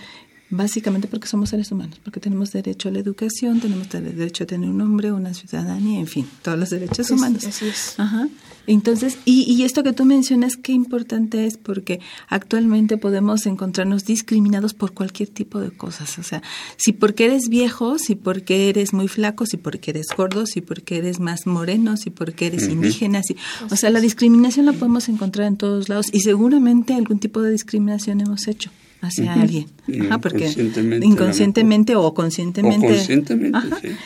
Básicamente porque somos seres humanos, porque tenemos derecho a la educación, tenemos derecho a tener un nombre, una ciudadanía, en fin, todos los derechos humanos. Así es. Ajá. Entonces, y, y esto que tú mencionas, qué importante es porque actualmente podemos encontrarnos discriminados por cualquier tipo de cosas. O sea, si porque eres viejo, si porque eres muy flaco, si porque eres gordo, si porque eres más moreno, si porque eres indígena. Si, o sea, la discriminación la podemos encontrar en todos lados y seguramente algún tipo de discriminación hemos hecho hacia alguien. porque inconscientemente, o conscientemente.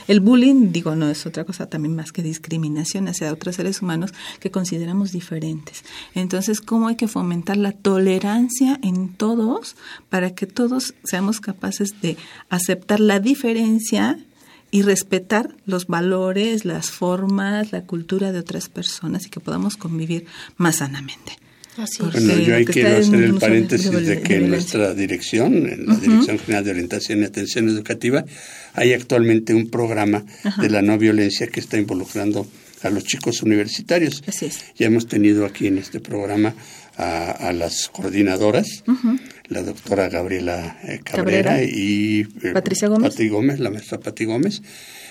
El bullying, digo, no es otra cosa también más que discriminación hacia otros seres humanos que consideramos diferentes. Entonces, ¿cómo hay que fomentar la tolerancia en todos para que todos seamos capaces de aceptar la diferencia y respetar los valores, las formas, la cultura de otras personas y que podamos convivir más sanamente? Bueno, yo ahí quiero hacer el paréntesis de, que en nuestra dirección, en la Dirección General de Orientación y Atención Educativa, hay actualmente un programa de la no violencia que está involucrando a los chicos universitarios. Ya hemos tenido aquí en este programa a, las coordinadoras, la doctora Gabriela eh, Cabrera, y eh, Patricia Gómez. Pati Gómez, la maestra Pati Gómez.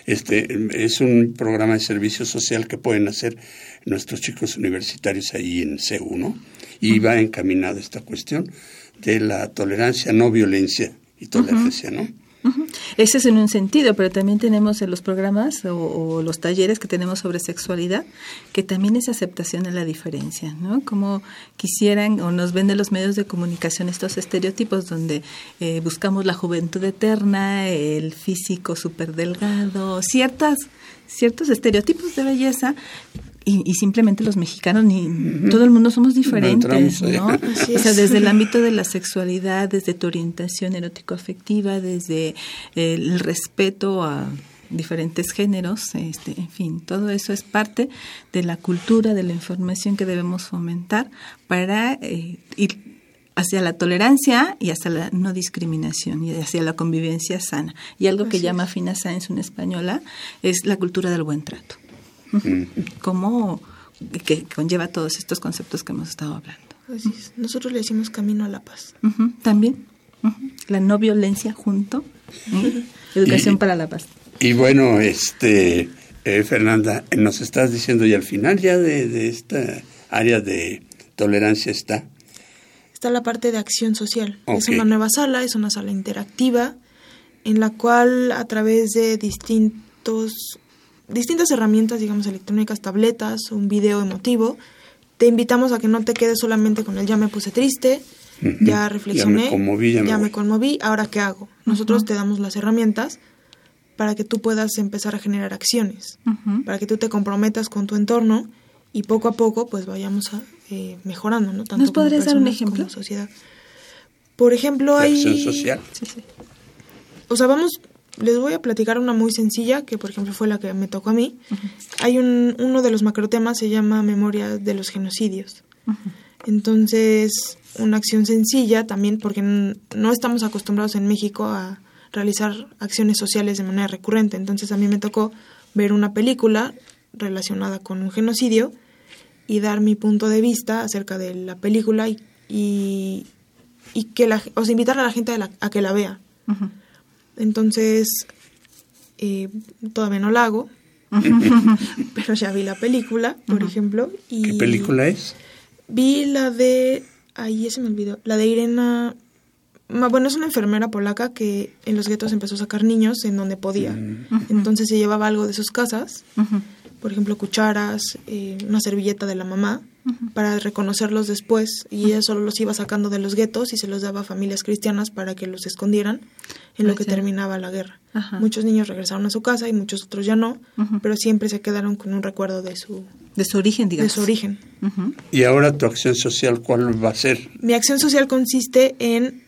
Este es un programa de servicio social que pueden hacer nuestros chicos universitarios ahí en C1 y va encaminada esta cuestión de la tolerancia, no violencia y tolerancia, ¿no? Ese es en un sentido, pero también tenemos en los programas o, los talleres que tenemos sobre sexualidad, que también es aceptación de la diferencia, ¿no? Como quisieran o nos venden los medios de comunicación estos estereotipos donde eh, buscamos la juventud eterna, el físico súper delgado, ciertas, ciertos estereotipos de belleza y, simplemente los mexicanos ni todo el mundo somos diferentes, ¿no? O sea, desde el ámbito de la sexualidad, desde tu orientación erótico afectiva, desde el respeto a diferentes géneros, este, en fin, todo eso es parte de la cultura, de la información que debemos fomentar para eh, ir hacia la tolerancia y hacia la no discriminación y hacia la convivencia sana. Y algo que llama Fina Sáenz, una española, es la cultura del buen trato. ¿Cómo que conlleva todos estos conceptos que hemos estado hablando? Nosotros le decimos camino a la paz. También. La no violencia junto. Educación para la paz. Y bueno, este eh, Fernanda, nos estás diciendo y al final ya de, esta área de tolerancia está. Está la parte de acción social. Es una nueva sala, es una sala interactiva en la cual a través de distintos distintas herramientas, digamos, electrónicas, tabletas, un video emotivo. Te invitamos a que no te quedes solamente con el ya me puse triste, ya reflexioné, ya me conmoví, ahora qué hago. Nosotros te damos las herramientas para que tú puedas empezar a generar acciones, para que tú te comprometas con tu entorno y poco a poco pues vayamos a, eh, mejorando, ¿no? Tanto ¿Nos podrías dar un ejemplo? sociedad. Por ejemplo, hay... Acción social. Sí, sí. O sea, vamos les voy a platicar una muy sencilla, que por ejemplo fue la que me tocó a mí. Hay un, uno de los macrotemas, se llama Memoria de los Genocidios. Entonces, una acción sencilla también, porque no estamos acostumbrados en México a realizar acciones sociales de manera recurrente. Entonces, a mí me tocó ver una película relacionada con un genocidio y dar mi punto de vista acerca de la película y, y, que la, o sea, invitar a la gente a, que la vea. Entonces, eh, todavía no la hago, <laughs> pero ya vi la película, por ejemplo. Y ¿Qué película es? Vi la de, ahí se me olvidó, la de Irena, bueno, es una enfermera polaca que en los guetos empezó a sacar niños en donde podía. Mm. Entonces se llevaba algo de sus casas, por ejemplo, cucharas, eh, una servilleta de la mamá, para reconocerlos después y ella solo los iba sacando de los guetos y se los daba a familias cristianas para que los escondieran en lo que terminaba la guerra. Muchos niños regresaron a su casa y muchos otros ya no, pero siempre se quedaron con un recuerdo de su de su origen, digamos. De su origen. Y ahora tu acción social, ¿cuál va a ser? Mi acción social consiste en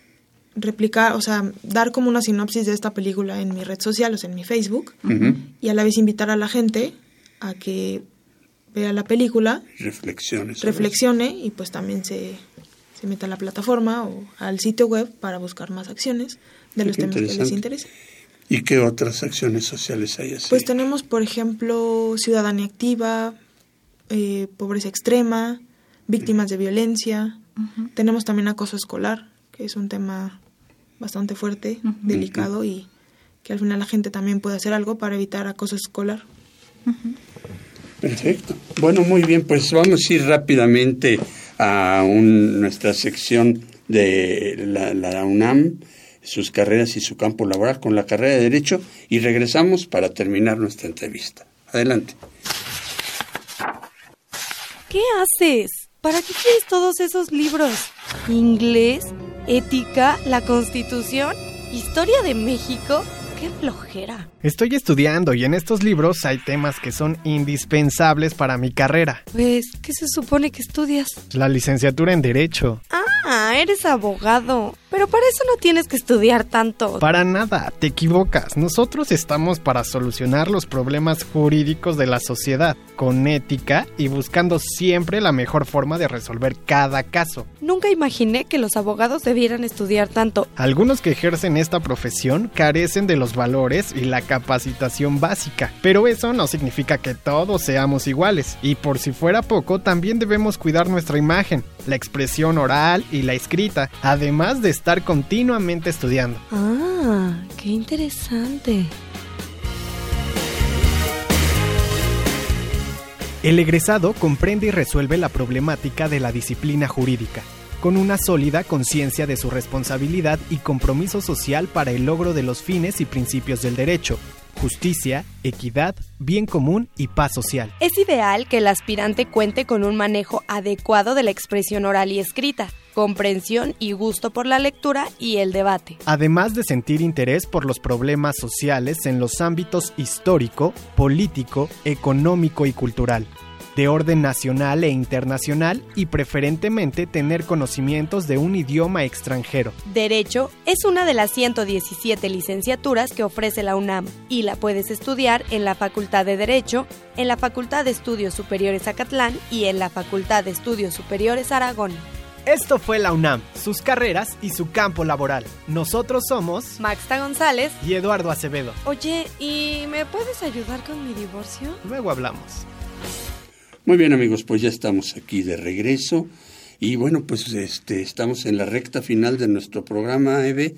replicar, o sea, dar como una sinopsis de esta película en mi red social, o sea, en mi Facebook, y a la vez invitar a la gente a que vea la película, reflexione, reflexione y pues también se, se meta a la plataforma o al sitio web para buscar más acciones de los temas que les interesen. ¿Y qué otras acciones sociales hay así? Pues tenemos, por ejemplo, ciudadanía activa, eh, pobreza extrema, víctimas de violencia. Tenemos también acoso escolar, que es un tema bastante fuerte, delicado y que al final la gente también puede hacer algo para evitar acoso escolar. Perfecto. Bueno, muy bien, pues vamos a ir rápidamente a nuestra sección de la, la UNAM sus carreras y su campo laboral con la carrera de Derecho y regresamos para terminar nuestra entrevista. Adelante. ¿Qué haces? ¿Para qué quieres todos esos libros? ¿Inglés? ¿Ética? ¿La Constitución? ¿Historia de México? ¡Qué flojera! Estoy estudiando y en estos libros hay temas que son indispensables para mi carrera. Pues, ¿qué se supone que estudias? La licenciatura en Derecho. Ah, eres abogado. Pero para eso no tienes que estudiar tanto. Para nada, te equivocas. Nosotros estamos para solucionar los problemas jurídicos de la sociedad, con ética y buscando siempre la mejor forma de resolver cada caso. Nunca imaginé que los abogados debieran estudiar tanto. Algunos que ejercen esta profesión carecen de los valores y la capacitación básica, pero eso no significa que todos seamos iguales. Y por si fuera poco, también debemos cuidar nuestra imagen, la expresión oral y la escrita, además de estar continuamente estudiando. Ah, qué interesante. El egresado comprende y resuelve la problemática de la disciplina jurídica, con una sólida conciencia de su responsabilidad y compromiso social para el logro de los fines y principios del derecho, justicia, equidad, bien común y paz social. Es ideal que el aspirante cuente con un manejo adecuado de la expresión oral y escrita, comprensión y gusto por la lectura y el debate. Además de sentir interés por los problemas sociales en los ámbitos histórico, político, económico y cultural de orden nacional e internacional y preferentemente tener conocimientos de un idioma extranjero. Derecho es una de las 117 licenciaturas que ofrece la UNAM y la puedes estudiar en la Facultad de Derecho, en la Facultad de Estudios Superiores Acatlán y en la Facultad de Estudios Superiores Aragón. Esto fue la UNAM, sus carreras y su campo laboral. Nosotros somos Maxta González y Eduardo Acevedo. Oye, ¿y me puedes ayudar con mi divorcio? Luego hablamos. Muy bien amigos, pues ya estamos aquí de regreso y bueno, pues este estamos en la recta final de nuestro programa, Eve.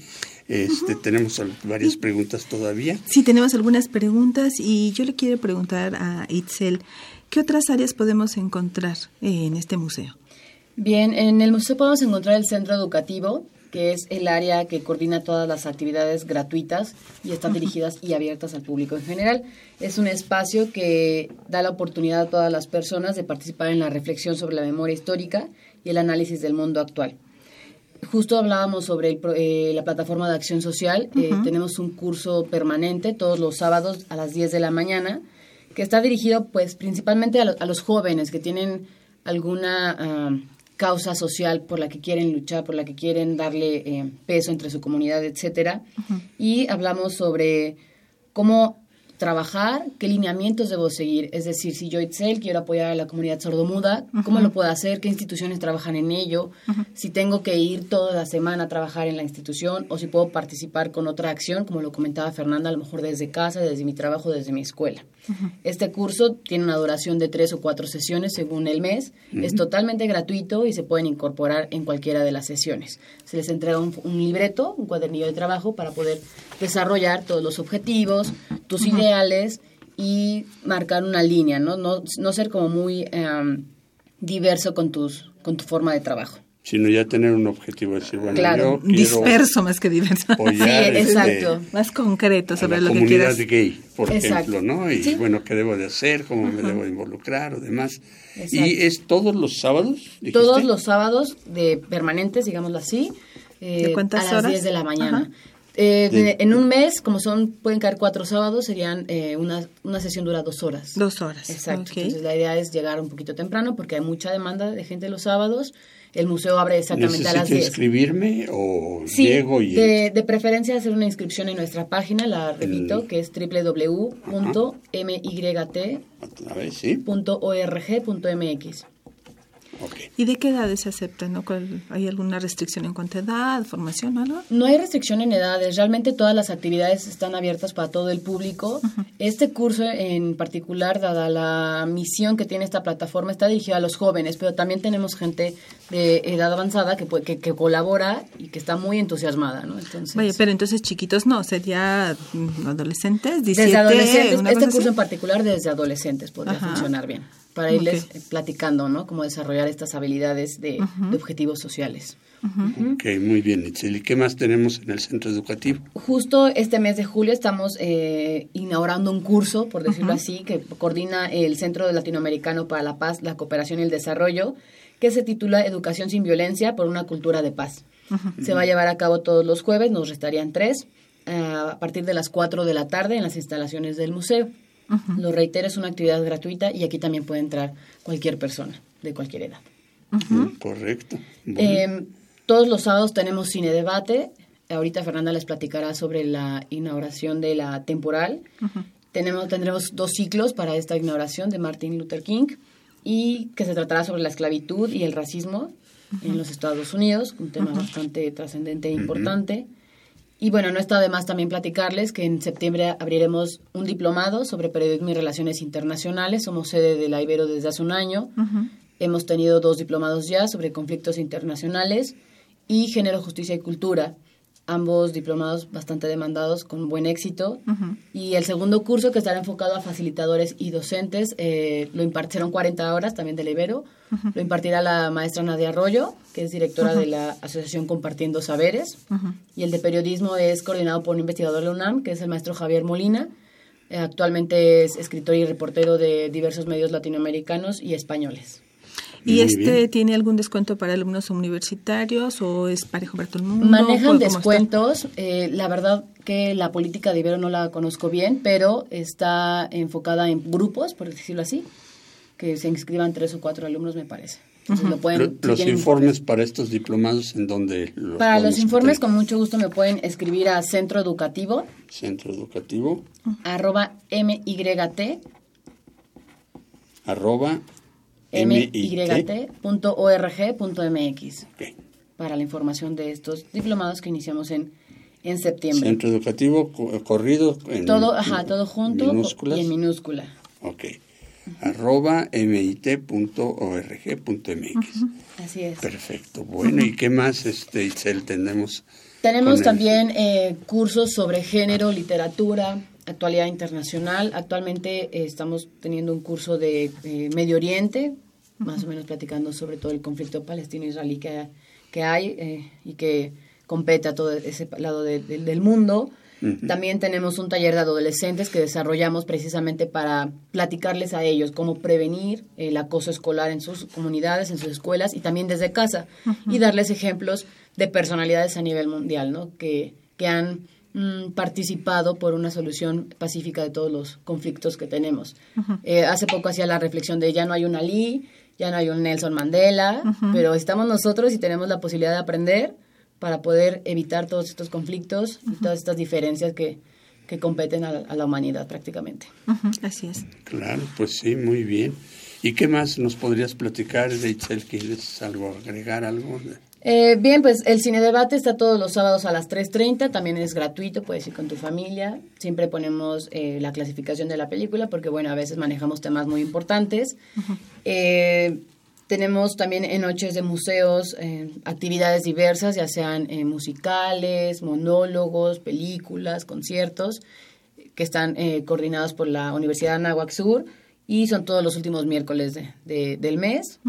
Este, Tenemos varias preguntas todavía. Sí, tenemos algunas preguntas y yo le quiero preguntar a Itzel, ¿qué otras áreas podemos encontrar en este museo? Bien, en el museo podemos encontrar el centro educativo, que es el área que coordina todas las actividades gratuitas y están dirigidas y abiertas al público en general. Es un espacio que da la oportunidad a todas las personas de participar en la reflexión sobre la memoria histórica y el análisis del mundo actual. Justo hablábamos sobre eh, la plataforma de acción social. Eh, tenemos un curso permanente todos los sábados a las 10 de la mañana que está dirigido pues principalmente a, los jóvenes que tienen alguna... Ah, causa social por la que quieren luchar, por la que quieren darle eh, peso entre su comunidad, etcétera. Y hablamos sobre cómo trabajar, qué lineamientos debo seguir. Es decir, si yo, Itzel, quiero apoyar a la comunidad sordomuda, ¿cómo lo puedo hacer? ¿Qué instituciones trabajan en ello? Si tengo que ir toda la semana a trabajar en la institución o si puedo participar con otra acción, como lo comentaba Fernanda, a lo mejor desde casa, desde mi trabajo, desde mi escuela. Este curso tiene una duración de tres o cuatro sesiones según el mes. Es totalmente gratuito y se pueden incorporar en cualquiera de las sesiones. Se les entrega un, libreto, un cuadernillo de trabajo para poder desarrollar todos los objetivos, tus y marcar una línea, ¿no? No, no ser como muy em, diverso con, tus, con tu forma de trabajo sino ya tener un objetivo, decir, bueno, claro, disperso más que diverso. sí, este, exacto. más concreto sobre lo que quieras. comunidad gay, por ejemplo, ¿no? Y bueno, qué debo de hacer, cómo me debo de involucrar o demás. ¿Y es todos los sábados? Todos los sábados de permanentes, digámoslo así, eh, a las 10 de la mañana. Eh, en un mes, como son, pueden caer cuatro sábados, serían eh, una, una sesión dura dos horas. Dos horas. Exacto. Entonces la idea es llegar un poquito temprano porque hay mucha demanda de gente los sábados El museo abre exactamente a las 10. inscribirme o Sí, llego y... de, de preferencia hacer una inscripción en nuestra página, la repito, que es A ver, sí. ¿Y de qué edades se aceptan? ¿no? ¿Cuál- ¿Hay alguna restricción en cuanto a edad, formación o algo? No hay restricción en edades, realmente todas las actividades están abiertas para todo el público. Este curso en particular, dada la misión que tiene esta plataforma, está dirigido a los jóvenes, pero también tenemos gente de edad avanzada que, puede- que, que colabora y que está muy entusiasmada, ¿no? Entonces, Vaya, pero entonces chiquitos no, sería mm, adolescentes, 17, desde adolescentes, una este cosa curso así. en particular desde adolescentes podría Ajá. funcionar bien, para irles eh, platicando, ¿no? Cómo desarrollar estas habilidades de, objetivos sociales. Ok, muy bien, Itzel. ¿Y qué más tenemos en el centro educativo? Justo este mes de julio estamos eh, inaugurando un curso, por decirlo así, que coordina el Centro Latinoamericano para la Paz, la Cooperación y el Desarrollo, que se titula Educación sin Violencia por una Cultura de Paz. Se va a llevar a cabo todos los jueves, nos restarían tres, eh, a partir de las 4 de la tarde en las instalaciones del museo. Lo reitero, es una actividad gratuita y aquí también puede entrar cualquier persona de cualquier edad. Correcto. Bueno. Eh, todos los sábados tenemos cine debate. Ahorita Fernanda les platicará sobre la inauguración de la temporal. Tenemos, tendremos dos ciclos para esta inauguración de Martin Luther King y que se tratará sobre la esclavitud y el racismo en los Estados Unidos, un tema bastante trascendente e importante. Y bueno, no está de más también platicarles que en septiembre abriremos un diplomado sobre periodismo y relaciones internacionales. Somos sede de la Ibero desde hace un año. Hemos tenido dos diplomados ya sobre conflictos internacionales y género, justicia y cultura. Ambos diplomados bastante demandados con buen éxito. Y el segundo curso, que estará enfocado a facilitadores y docentes, eh, lo impartieron 40 horas también del Ibero. Lo impartirá la maestra Nadia Arroyo, que es directora de la Asociación Compartiendo Saberes. Y el de periodismo es coordinado por un investigador de UNAM, que es el maestro Javier Molina. Eh, actualmente es escritor y reportero de diversos medios latinoamericanos y españoles. ¿Y este tiene algún descuento para alumnos universitarios o es parejo para todo el mundo? Manejan descuentos. eh, la verdad que la política de Ibero no la conozco bien, pero está enfocada en grupos, por decirlo así, que se inscriban tres o cuatro alumnos, me parece. Entonces lo pueden, Lo- si los informes para estos diplomados en donde los Para los informes, con mucho gusto me pueden escribir a centro educativo. Centro educativo, arroba myt arroba myt.org.mx para la información de estos diplomados que iniciamos en, en septiembre. Centro educativo co- corrido en todo, ajá, todo junto minúsculas. y en minúscula. Ok. Arroba mit.org.mx. Así es. Perfecto. Bueno, ¿y qué más, este, Itzel, tenemos? Tenemos también eh, cursos sobre género, literatura, actualidad internacional. Actualmente eh, estamos teniendo un curso de eh, Medio Oriente, más o menos platicando sobre todo el conflicto palestino-israelí que, que hay eh, y que compete a todo ese lado de- de- del mundo. También tenemos un taller de adolescentes que desarrollamos precisamente para platicarles a ellos cómo prevenir el acoso escolar en sus comunidades, en sus escuelas y también desde casa y darles ejemplos de personalidades a nivel mundial, ¿no? Que, que han mm, participado por una solución pacífica de todos los conflictos que tenemos. Eh, hace poco hacía la reflexión de ya no hay un Ali, ya no hay un Nelson Mandela, pero estamos nosotros y tenemos la posibilidad de aprender para poder evitar todos estos conflictos y todas estas diferencias que, que competen a, a la humanidad prácticamente. Así es. Claro, pues sí, muy bien. ¿Y qué más nos podrías platicar de Itzel? ¿Quieres algo agregar algo? Eh, bien, pues el cine debate está todos los sábados a las 3.30, también es gratuito, puedes ir con tu familia. Siempre ponemos eh, la clasificación de la película porque, bueno, a veces manejamos temas muy importantes. Eh, tenemos también en noches de museos eh, actividades diversas, ya sean eh, musicales, monólogos, películas, conciertos, que están eh, coordinados por la Universidad de Anáhuac Sur y son todos los últimos miércoles de- de- del mes.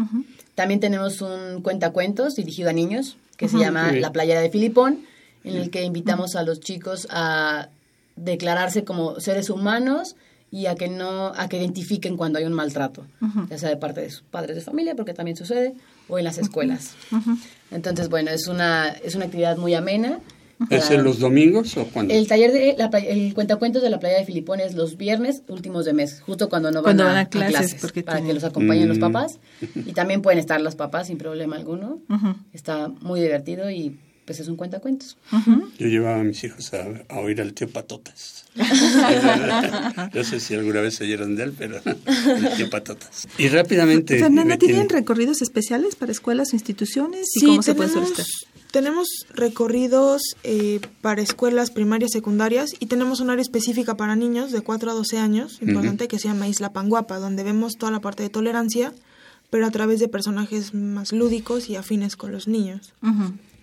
También tenemos un cuentacuentos dirigido a niños que se llama. La Playera de Filipón, en el que invitamos a los chicos a declararse como seres humanos y a que no a que identifiquen cuando hay un maltrato, ya sea de parte de sus padres de familia, porque también sucede, o en las escuelas. Entonces, bueno, es una es una actividad muy amena ¿Es en los domingos o cuando? El taller de la, el cuentacuentos de la playa de Filipón es los viernes últimos de mes, justo cuando no van, a, clases, porque para que los acompañen los mm. papás. <laughs> Y también pueden estar los papás sin problema alguno. Está muy divertido y pues es un cuentacuentos. Yo llevaba a mis hijos a, oír al tío Patotas. <laughs> no sé si alguna vez oyeron de él, pero el tío Patotas. Y rápidamente... Fernanda, ¿tienen recorridos especiales para escuelas o instituciones? ¿Y cómo se puede solicitar? Tenemos recorridos eh, para escuelas primarias, secundarias y tenemos un área específica para niños de 4 a 12 años, importante, que se llama Isla Panguapa, donde vemos toda la parte de tolerancia, pero a través de personajes más lúdicos y afines con los niños.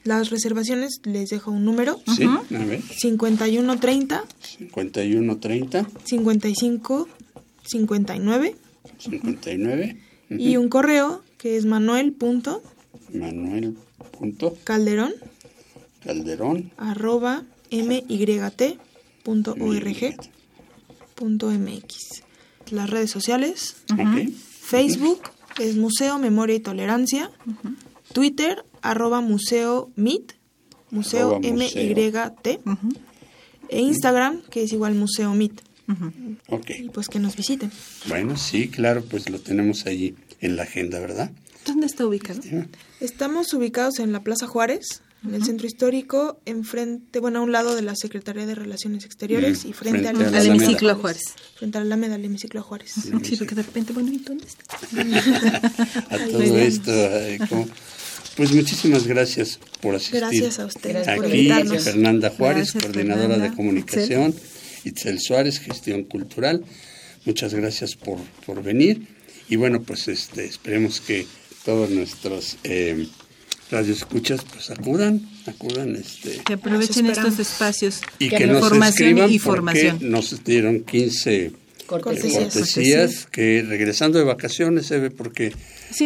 Las reservaciones les dejo un número. Sí, a ver. 5130. 5130. 55 59. 59. Y un correo que es manuel. Manuel. Calderón. Calderón. Arroba myt.org. Punto MX. Las redes sociales. Facebook es Museo Memoria y Tolerancia. Twitter, arroba Museo MIT. Museo M-Y-T. E Instagram, que es igual Museo MIT. Ok. Y pues que nos visiten. Bueno, sí, claro, pues lo tenemos allí en la agenda, ¿verdad? ¿Dónde está ubicado? Estamos ubicados en la Plaza Juárez, en el centro histórico, enfrente, bueno, a un lado de la Secretaría de Relaciones Exteriores y frente, al, hemiciclo Juárez. Frente a la Alameda, al hemiciclo Juárez. Sí, porque de repente, bueno, ¿y dónde está? <laughs> a todo esto, pues muchísimas gracias por asistir. Gracias a ustedes Aquí, Fernanda Juárez, coordinadora de comunicación, Itzel Suárez, gestión cultural. Muchas gracias por, por venir. Y bueno, pues este, esperemos que todos nuestros eh, radioescuchas pues acudan, acudan este que aprovechen estos espacios y que, nos información y formación. Nos dieron 15 cortesías. que regresando de vacaciones se ve porque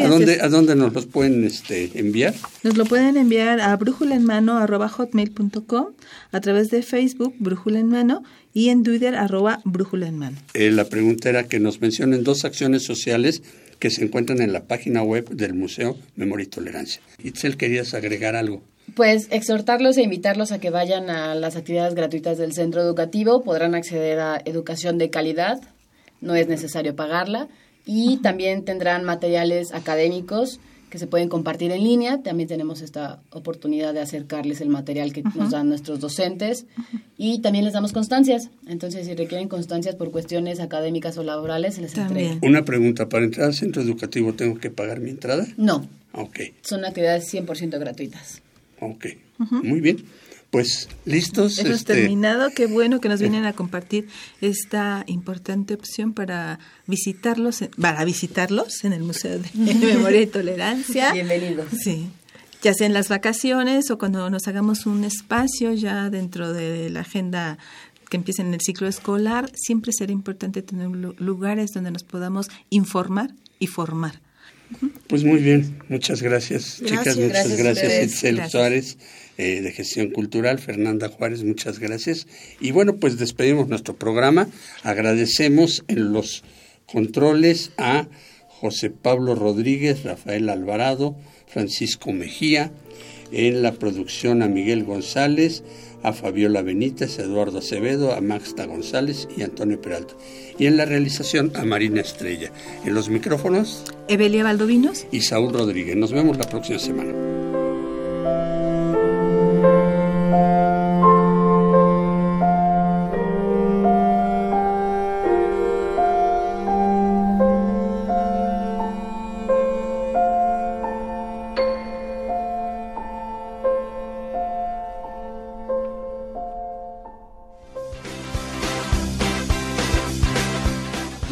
¿a dónde a dónde nos los pueden este enviar nos lo pueden enviar a brújula en mano hotmail.com a través de Facebook brújula en mano y en Twitter arroba brújula en mano eh, la pregunta era que nos mencionen dos acciones sociales que se encuentran en la página web del Museo Memoria y Tolerancia. Itzel, ¿querías agregar algo? Pues exhortarlos e invitarlos a que vayan a las actividades gratuitas del centro educativo, podrán acceder a educación de calidad, no es necesario pagarla, y también tendrán materiales académicos que se pueden compartir en línea. También tenemos esta oportunidad de acercarles el material que nos dan nuestros docentes y también les damos constancias. Entonces, si requieren constancias por cuestiones académicas o laborales, se les entrega. Una pregunta, ¿para entrar al centro educativo tengo que pagar mi entrada? No. Ok. Son actividades 100% gratuitas. Ok. Muy bien pues listos. Hemos este... terminado. Qué bueno que nos vienen a compartir esta importante opción para visitarlos, para visitarlos en el Museo de Memoria y Tolerancia. Bienvenidos. Sí. Ya sea en las vacaciones o cuando nos hagamos un espacio ya dentro de la agenda que empiece en el ciclo escolar, siempre será importante tener lugares donde nos podamos informar y formar. Pues muy bien, muchas gracias, chicas, muchas gracias, Itzel Suárez eh, de Gestión Cultural, Fernanda Juárez, muchas gracias. Y bueno, pues despedimos nuestro programa, agradecemos en los controles a José Pablo Rodríguez, Rafael Alvarado, Francisco Mejía, en la producción a Miguel González, a Fabiola Benítez, Eduardo Acevedo, a Maxta González y Antonio Peralta. Y en la realización a Marina Estrella. En los micrófonos, Evelia Valdovinos y Saúl Rodríguez. Nos vemos la próxima semana.